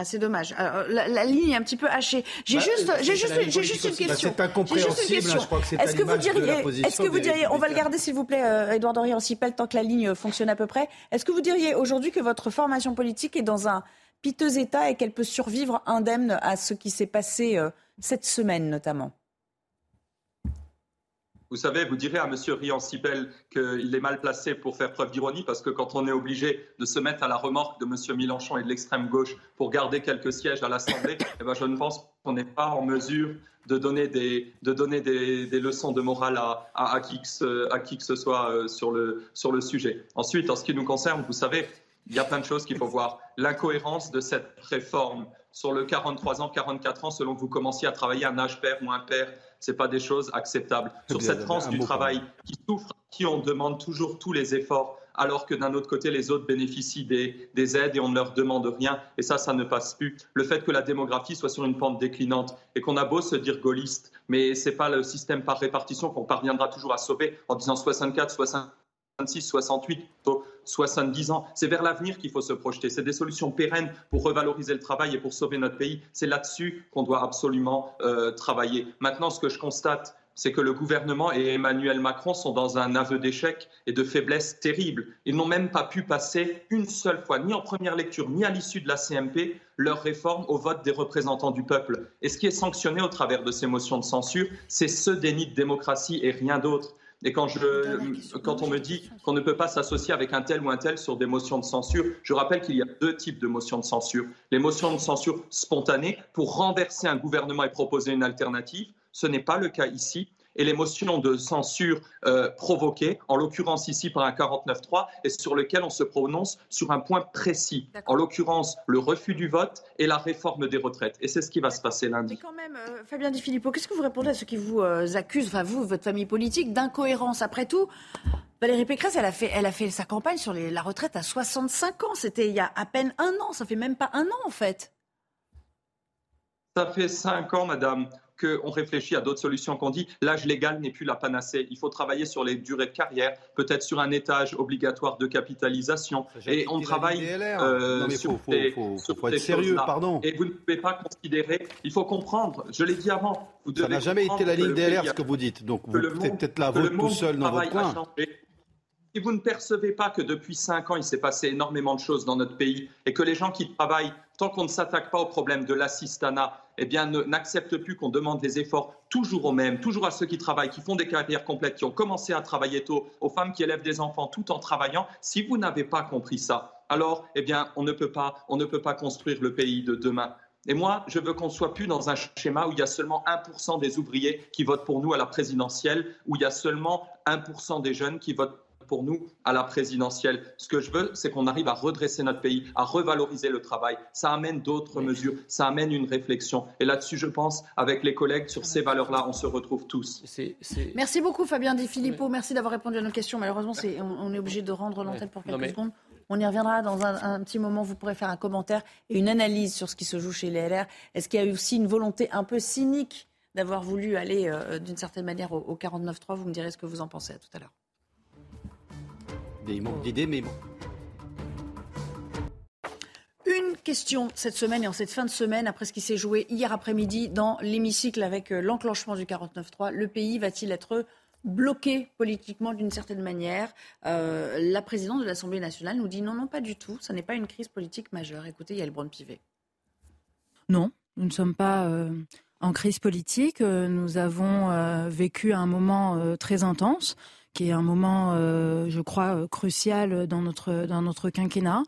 Ah, c'est dommage. la, ligne est un petit peu hachée. J'ai bah, juste, j'ai juste, j'ai juste une question.
c'est incompréhensible. Je crois que c'est
Est-ce que vous diriez, est-ce que vous diriez, on va le garder s'il vous plaît, euh, Edouard Dorian Ancipel, tant que la ligne fonctionne à peu près. Est-ce que vous diriez aujourd'hui que votre formation politique est dans un piteux état et qu'elle peut survivre indemne à ce qui s'est passé euh, cette semaine notamment?
Vous savez, vous direz à M. Rian-Sipel qu'il est mal placé pour faire preuve d'ironie, parce que quand on est obligé de se mettre à la remorque de M. Mélenchon et de l'extrême gauche pour garder quelques sièges à l'Assemblée, [coughs] eh ben, je ne pense qu'on n'est pas en mesure de donner des, de donner des, leçons de morale à, à, qui que, à, qui que, ce soit euh, sur le, sur le sujet. Ensuite, en ce qui nous concerne, vous savez, il y a plein de choses qu'il faut voir. L'incohérence de cette réforme sur le 43 ans, 44 ans, selon que vous commenciez à travailler un âge père ou un père ce pas des choses acceptables. Sur cette France du travail qui souffre, qui on demande toujours tous les efforts, alors que d'un autre côté, les autres bénéficient des, des, aides et on ne leur demande rien. Et ça, ça ne passe plus. Le fait que la démographie soit sur une pente déclinante et qu'on a beau se dire gaulliste, mais ce n'est pas le système par répartition qu'on parviendra toujours à sauver en disant 64, 66, 68, 70 ans. C'est vers l'avenir qu'il faut se projeter. C'est des solutions pérennes pour revaloriser le travail et pour sauver notre pays. C'est là-dessus qu'on doit absolument euh, travailler. Maintenant, ce que je constate, c'est que le gouvernement et Emmanuel Macron sont dans un aveu d'échec et de faiblesse terrible. Ils n'ont même pas pu passer une seule fois, ni en première lecture, ni à l'issue de la CMP, leur réforme au vote des représentants du peuple. Et ce qui est sanctionné au travers de ces motions de censure, c'est ce déni de démocratie et rien d'autre. Et quand, je, quand on me dit qu'on ne peut pas s'associer avec un tel ou un tel sur des motions de censure, je rappelle qu'il y a deux types de motions de censure. Les motions de censure spontanées pour renverser un gouvernement et proposer une alternative. Ce n'est pas le cas ici et les motions de censure euh, provoquées, en l'occurrence ici par un 49-3, et sur lequel on se prononce sur un point précis, en l'occurrence le refus du vote et la réforme des retraites. Et c'est ce qui va se passer lundi.
Mais quand même, euh, Fabien Di Filippo, qu'est-ce que vous répondez à ceux qui vous euh, accusent, enfin vous, votre famille politique, d'incohérence? Après tout, Valérie Pécresse, elle a fait, elle a fait sa campagne sur la retraite à 65 ans. C'était il y a à peine un an. Ça fait même pas un an, en fait.
Ça fait cinq ans, madame qu'on réfléchit à d'autres solutions qu'on dit l'âge légal n'est plus la panacée. Il faut travailler sur les durées de carrière, peut-être sur un étage obligatoire de capitalisation. Et on travaille
euh, sur des, faut, être sérieux, pardon.
Et vous ne pouvez pas considérer, il faut comprendre, je l'ai dit avant.
Vous Ça n'a jamais été la ligne DLR ce que vous dites, donc vous êtes peut-être la vôtre tout seul dans votre coin.
Si vous ne percevez pas que depuis cinq ans, il s'est passé énormément de choses dans notre pays et que les gens qui travaillent, tant qu'on ne s'attaque pas au problème de l'assistanat, eh bien, n'acceptent plus qu'on demande des efforts toujours aux mêmes, toujours à ceux qui travaillent, qui font des carrières complètes, qui ont commencé à travailler tôt, aux femmes qui élèvent des enfants tout en travaillant. Si vous n'avez pas compris ça, alors, eh bien, on ne peut pas, on ne peut pas construire le pays de demain. Et moi, je veux qu'on soit plus dans un schéma où il y a seulement 1% des ouvriers qui votent pour nous à la présidentielle, où il y a seulement 1% des jeunes qui votent pour nous à la présidentielle. Ce que je veux, c'est qu'on arrive à redresser notre pays, à revaloriser le travail. Ça amène d'autres mesures, ça amène une réflexion. Et là-dessus, je pense, avec les collègues, sur ces valeurs-là, on se retrouve tous.
Merci beaucoup, Fabien Di Filippo. Merci d'avoir répondu à nos questions. Malheureusement, on, est obligé de rendre l'antenne pour quelques secondes. On y reviendra dans un, petit moment. Vous pourrez faire un commentaire et une analyse sur ce qui se joue chez les LR. Est-ce qu'il y a aussi une volonté un peu cynique d'avoir voulu aller euh, d'une certaine manière au, au 49.3 Vous me direz ce que vous en pensez à tout à l'heure
il manque d'idées, mais bon.
Une question cette semaine et en cette fin de semaine, après ce qui s'est joué hier après-midi dans l'hémicycle avec euh, l'enclenchement du 49-3, le pays va-t-il être bloqué politiquement d'une certaine manière? Euh, La présidente de l'Assemblée nationale nous dit non, non, pas du tout. Ce n'est pas une crise politique majeure. Écoutez, il y a le Pivet.
Non, nous ne sommes pas euh, en crise politique. Nous avons vécu un moment très intense qui est un moment, euh, je crois, euh, crucial dans notre, dans notre quinquennat,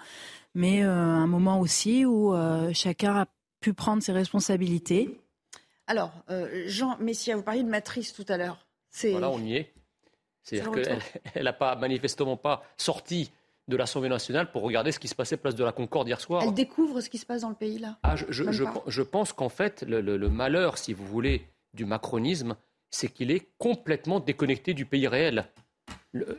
mais euh, un moment aussi où chacun a pu prendre ses responsabilités.
Alors, Jean Messia, vous parliez de matrice tout à l'heure.
Voilà, on y est. C'est-à-dire qu'elle [laughs] n'a pas, manifestement pas sorti de l'Assemblée nationale pour regarder ce qui se passait place de la Concorde hier soir.
Elle découvre ce qui se passe dans le pays là?
Ah, je, je, je, pense qu'en fait, le, le, malheur, si vous voulez, du macronisme, c'est qu'il est complètement déconnecté du pays réel.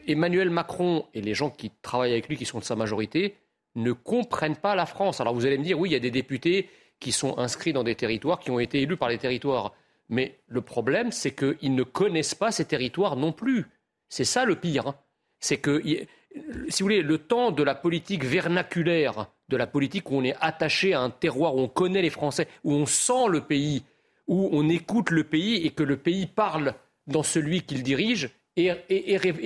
Emmanuel Macron et les gens qui travaillent avec lui, qui sont de sa majorité, ne comprennent pas la France. Alors vous allez me dire, oui, il y a des députés qui sont inscrits dans des territoires, qui ont été élus par les territoires. Mais le problème, c'est qu'ils ne connaissent pas ces territoires non plus. C'est ça le pire. Hein. C'est que, si vous voulez, le temps de la politique vernaculaire, de la politique où on est attaché à un terroir, où on connaît les Français, où on sent le pays, où on écoute le pays et que le pays parle dans celui qu'il dirige est,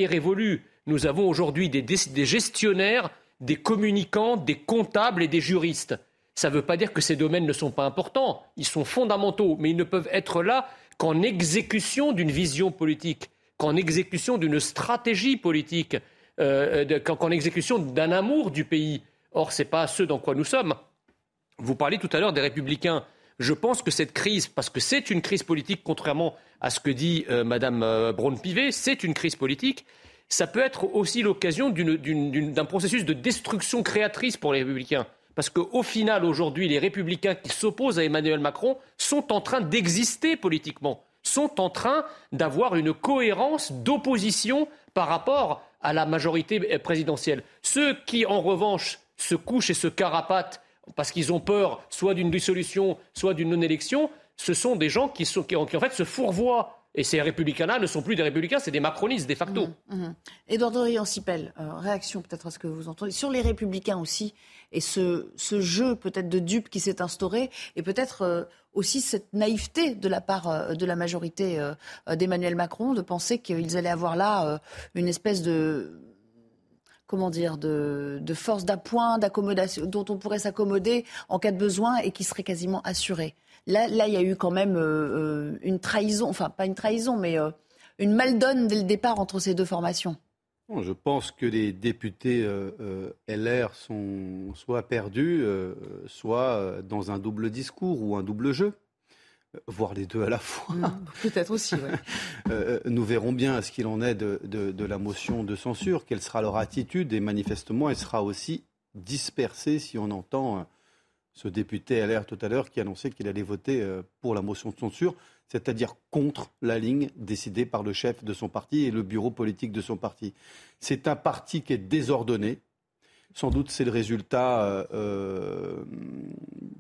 révolu. Nous avons aujourd'hui des, gestionnaires, des communicants, des comptables et des juristes. Ça ne veut pas dire que ces domaines ne sont pas importants, ils sont fondamentaux, mais ils ne peuvent être là qu'en exécution d'une vision politique, qu'en exécution d'une stratégie politique, euh, qu'en exécution d'un amour du pays. Or, ce n'est pas ce dans quoi nous sommes. Vous parliez tout à l'heure des républicains. Je pense que cette crise, parce que c'est une crise politique, contrairement à ce que dit euh, Madame euh, Braun-Pivet, c'est une crise politique. Ça peut être aussi l'occasion d'un processus de destruction créatrice pour les républicains. Parce qu'au final, aujourd'hui, les républicains qui s'opposent à Emmanuel Macron sont en train d'exister politiquement, sont en train d'avoir une cohérence d'opposition par rapport à la majorité présidentielle. Ceux qui, en revanche, se couchent et se carapatent parce qu'ils ont peur soit d'une dissolution, soit d'une non-élection, ce sont des gens qui, en fait se fourvoient. Et ces républicains-là ne sont plus des républicains, c'est des macronistes de facto.
Mmh, mmh. euh, réaction peut-être à ce que vous entendez. Sur les républicains aussi, et ce, jeu peut-être de dupes qui s'est instauré, et peut-être euh, aussi cette naïveté de la part euh, de la majorité d'Emmanuel Macron de penser qu'ils allaient avoir là une espèce de comment dire, de, force d'appoint, d'accommodation, dont on pourrait s'accommoder en cas de besoin et qui serait quasiment assurée. Là, là, il y a eu quand même euh, euh, une trahison, enfin pas une trahison, mais euh, une maldonne dès le départ entre ces deux formations.
Je pense que les députés LR sont soit perdus, soit dans un double discours ou un double jeu voire les deux à la fois.
Mmh, peut-être aussi,
oui. [laughs] nous verrons bien ce qu'il en est de, de, la motion de censure, quelle sera leur attitude, et manifestement, elle sera aussi dispersée si on entend ce député LR tout à l'heure qui annonçait qu'il allait voter euh, pour la motion de censure, c'est-à-dire contre la ligne décidée par le chef de son parti et le bureau politique de son parti. C'est un parti qui est désordonné. Sans doute c'est le résultat euh, euh,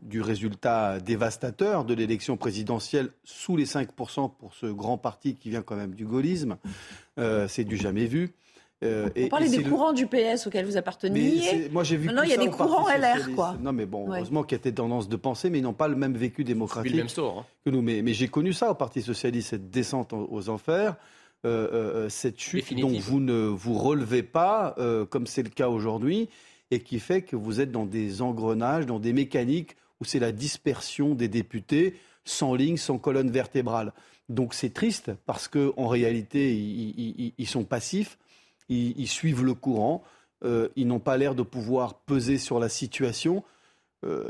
du résultat dévastateur de l'élection présidentielle sous les 5% pour ce grand parti qui vient quand même du gaullisme. c'est du jamais vu.
Euh, et, parlez des courants du PS auxquels vous apparteniez.
Moi, j'ai vu.
Non, il y a des courants LR, quoi.
Non, mais bon, heureusement qu'il y a des tendances de pensée, mais ils n'ont pas le même vécu démocratique le même sort, hein. que nous. Mais, mais j'ai connu ça au Parti socialiste, cette descente aux enfers. Euh, euh, cette chute dont vous ne vous relevez pas, comme c'est le cas aujourd'hui, et qui fait que vous êtes dans des engrenages, dans des mécaniques où c'est la dispersion des députés sans ligne, sans colonne vertébrale. Donc c'est triste parce qu'en réalité, ils, sont passifs ils, suivent le courant, euh, ils n'ont pas l'air de pouvoir peser sur la situation.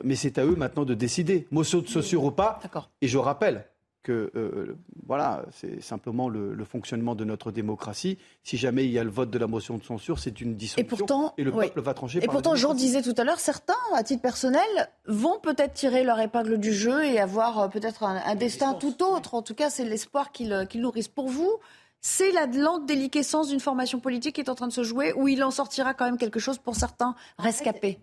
mais c'est à eux maintenant de décider. Motion de censure ou pas. Et je rappelle que euh, voilà, c'est simplement le, fonctionnement de notre démocratie. Si jamais il y a le vote de la motion de censure, c'est une dissolution. Et, pourtant, et le peuple va trancher.
Et pourtant, Jean disait tout à l'heure, certains, à titre personnel, vont peut-être tirer leur épingle du jeu et avoir euh, peut-être un, destin tout autre. En tout cas, c'est l'espoir qu'ils nourrissent. Pour vous, c'est la lente déliquescence d'une formation politique qui est en train de se jouer, ou il en sortira quand même quelque chose pour certains rescapés?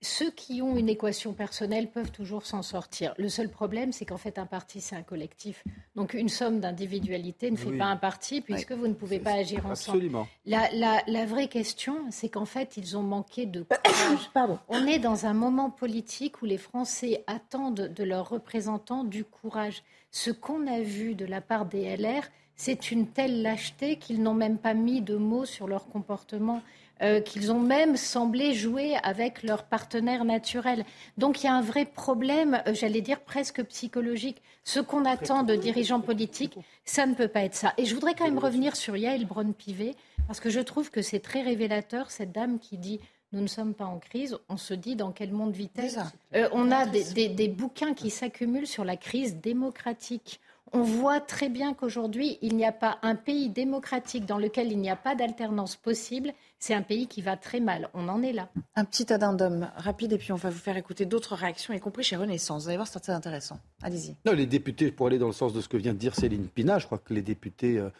Ceux qui ont une équation personnelle peuvent toujours s'en sortir. Le seul problème, c'est qu'en fait, un parti, c'est un collectif. Donc, une somme d'individualité ne fait pas un parti, puisque vous ne pouvez pas agir ensemble.
Absolument.
La, la, vraie question, c'est qu'en fait, ils ont manqué de [coughs] courage. Pardon. On est dans un moment politique où les Français attendent de leurs représentants du courage. Ce qu'on a vu de la part des LR, c'est une telle lâcheté qu'ils n'ont même pas mis de mots sur leur comportement. Euh, qu'ils ont même semblé jouer avec leur partenaire naturel. Donc il y a un vrai problème, euh, j'allais dire presque psychologique. Ce qu'on attend de dirigeants politiques, ça ne peut pas être ça. Et je voudrais quand même revenir sur Yael Braun-Pivet, parce que je trouve que c'est très révélateur, cette dame qui dit nous ne sommes pas en crise, on se dit dans quel monde vit-elle euh, On a des bouquins qui s'accumulent sur la crise démocratique on voit très bien qu'aujourd'hui, il n'y a pas un pays démocratique dans lequel il n'y a pas d'alternance possible. C'est un pays qui va très mal. On en est là.
Un petit addendum rapide et puis on va vous faire écouter d'autres réactions, y compris chez Renaissance. Vous allez voir, c'est très intéressant. Allez-y.
Non, les députés, pour aller dans le sens de ce que vient de dire Céline Pina, je crois que les députés euh,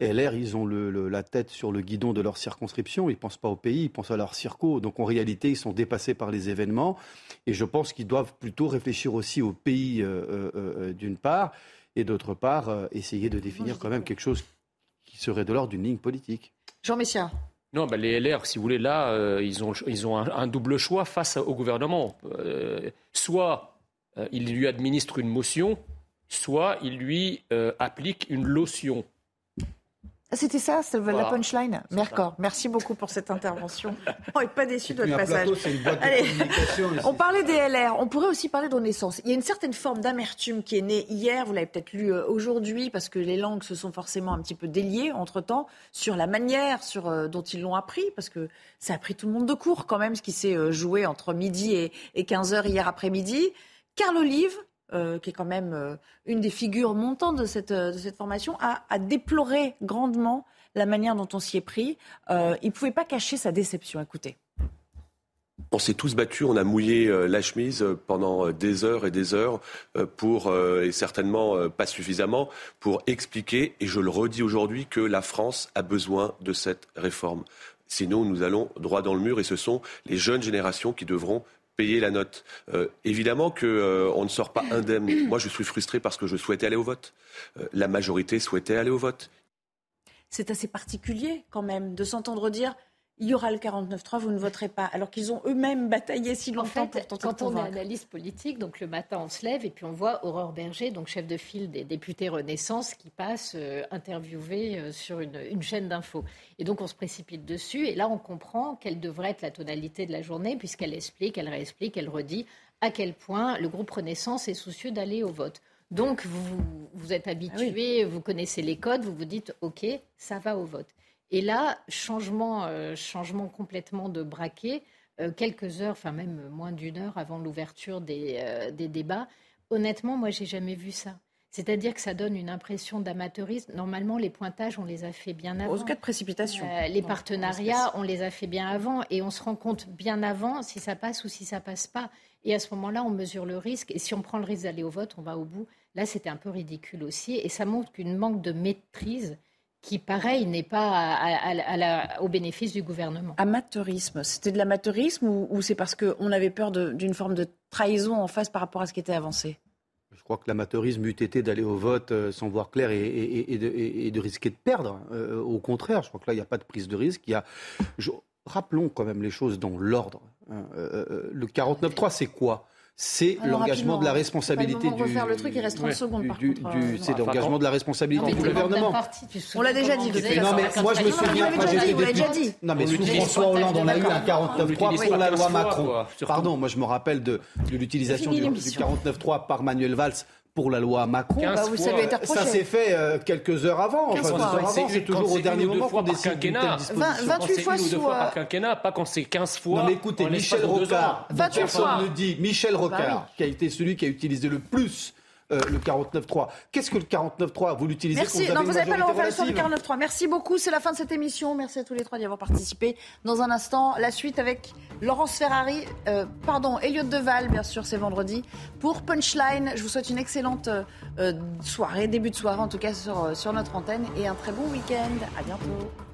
LR, ils ont la tête sur le guidon de leur circonscription. Ils ne pensent pas au pays, ils pensent à leur circo. Donc en réalité, ils sont dépassés par les événements. Et je pense qu'ils doivent plutôt réfléchir aussi au pays, euh, euh, d'une part et d'autre part, euh, essayer de définir quand même quelque chose qui serait de l'ordre d'une ligne politique.
Jean Messia.
Non, ben les LR, si vous voulez, là, euh, ils ont, ils ont un, double choix face au gouvernement. Euh, soit ils lui administrent une motion, soit ils lui appliquent une lotion.
C'était ça, c'était la punchline. D'accord. Merci beaucoup pour cette intervention. [laughs] On n'est pas déçu de votre passage. [laughs] on parlait des LR. On pourrait aussi parler de Renaissance. Il y a une certaine forme d'amertume qui est née hier. Vous l'avez peut-être lu euh, aujourd'hui parce que les langues se sont forcément un petit peu déliées entre temps sur la manière sur, euh, dont ils l'ont appris parce que ça a pris tout le monde de court quand même ce qui s'est euh, joué entre midi et, et 15 heures hier après-midi. Carl Olive, euh, qui est quand même euh, une des figures montantes de cette, euh, de cette formation, a, déploré grandement la manière dont on s'y est pris. il ne pouvait pas cacher sa déception. Écoutez.
On s'est tous battus, on a mouillé la chemise pendant des heures et des heures pour, et certainement pas suffisamment, pour expliquer, et je le redis aujourd'hui, que la France a besoin de cette réforme. Sinon, nous allons droit dans le mur et ce sont les jeunes générations qui devront payer la note. Euh, évidemment qu'on euh, ne sort pas indemne. [clears throat] Moi, je suis frustré parce que je souhaitais aller au vote. Euh, la majorité souhaitait aller au vote.
C'est assez particulier quand même de s'entendre dire il y aura le 49-3, vous ne voterez pas, alors qu'ils ont eux-mêmes bataillé si longtemps pour tenter
Quand on est analyste politique, donc le matin on se lève et puis on voit Aurore Berger, donc chef de file des députés Renaissance, qui passe euh, interviewer euh, sur une, une chaîne d'infos. Et donc on se précipite dessus et là on comprend quelle devrait être la tonalité de la journée puisqu'elle explique, elle réexplique, elle redit à quel point le groupe Renaissance est soucieux d'aller au vote. Donc vous, vous êtes habitué, ah vous connaissez les codes, vous vous dites OK, ça va au vote. Et là, changement, euh, changement complètement de braquet, euh, quelques heures, enfin même moins d'une heure avant l'ouverture des, euh, des, débats. Honnêtement, moi, j'ai jamais vu ça. C'est-à-dire que ça donne une impression d'amateurisme. Normalement, les pointages, on les a fait bien avant.
Au cas de précipitation.
les partenariats, on les a fait bien avant. Et on se rend compte bien avant si ça passe ou si ça passe pas. Et à ce moment-là, on mesure le risque. Et si on prend le risque d'aller au vote, on va au bout. Là, c'était un peu ridicule aussi. Et ça montre qu'une manque de maîtrise qui, pareil, n'est pas au bénéfice du gouvernement.
Amateurisme, c'était de l'amateurisme ou, c'est parce qu'on avait peur d'une forme de trahison en face par rapport à ce qui était avancé?
Je crois que l'amateurisme eût été d'aller au vote euh, sans voir clair et, de, risquer de perdre. Euh, au contraire, je crois que là, il n'y a pas de prise de risque. Il y a... Rappelons quand même les choses dans l'ordre. Hein. Euh, le 49.3, c'est quoi? C'est l'engagement de la responsabilité
du. le truc, il reste 30 secondes par contre.
Euh, c'est l'engagement de la responsabilité du gouvernement.
On l'a déjà dit.
Non mais moi je me souviens quand j'étais député. Non mais sous François Hollande, on a eu un 49.3 pour la loi Macron. Pardon, moi je me rappelle de l'utilisation du 49.3 par Manuel Valls pour la loi Macron.
Bah, vous, ça lui a été
ça s'est fait euh, quelques heures avant. Enfin,
fois,
heures avant, c'est toujours au dernier moment qu'on décide d'une telle
28 fois sous,
fois
euh,
par quinquennat, pas quand c'est 15 fois.
Non mais écoutez, Michel Rocard,
ans.
28
personne
fois.
ne dit, Michel Rocard,
Bah oui.
qui a été celui qui a utilisé le plus euh, le 49.3. Qu'est-ce que le 49.3 Vous l'utilisez quand
Merci.
vous
Non, vous n'avez pas le refaire sur le
relative
49.3. Merci beaucoup. C'est la fin de cette émission. Merci à tous les trois d'y avoir participé. Dans un instant, la suite avec Laurence Ferrari, euh, pardon, Elliot Deval, bien sûr, c'est vendredi. Pour Punchline, je vous souhaite une excellente euh, euh, soirée, début de soirée en tout cas sur, euh, sur notre antenne et un très bon week-end. À bientôt.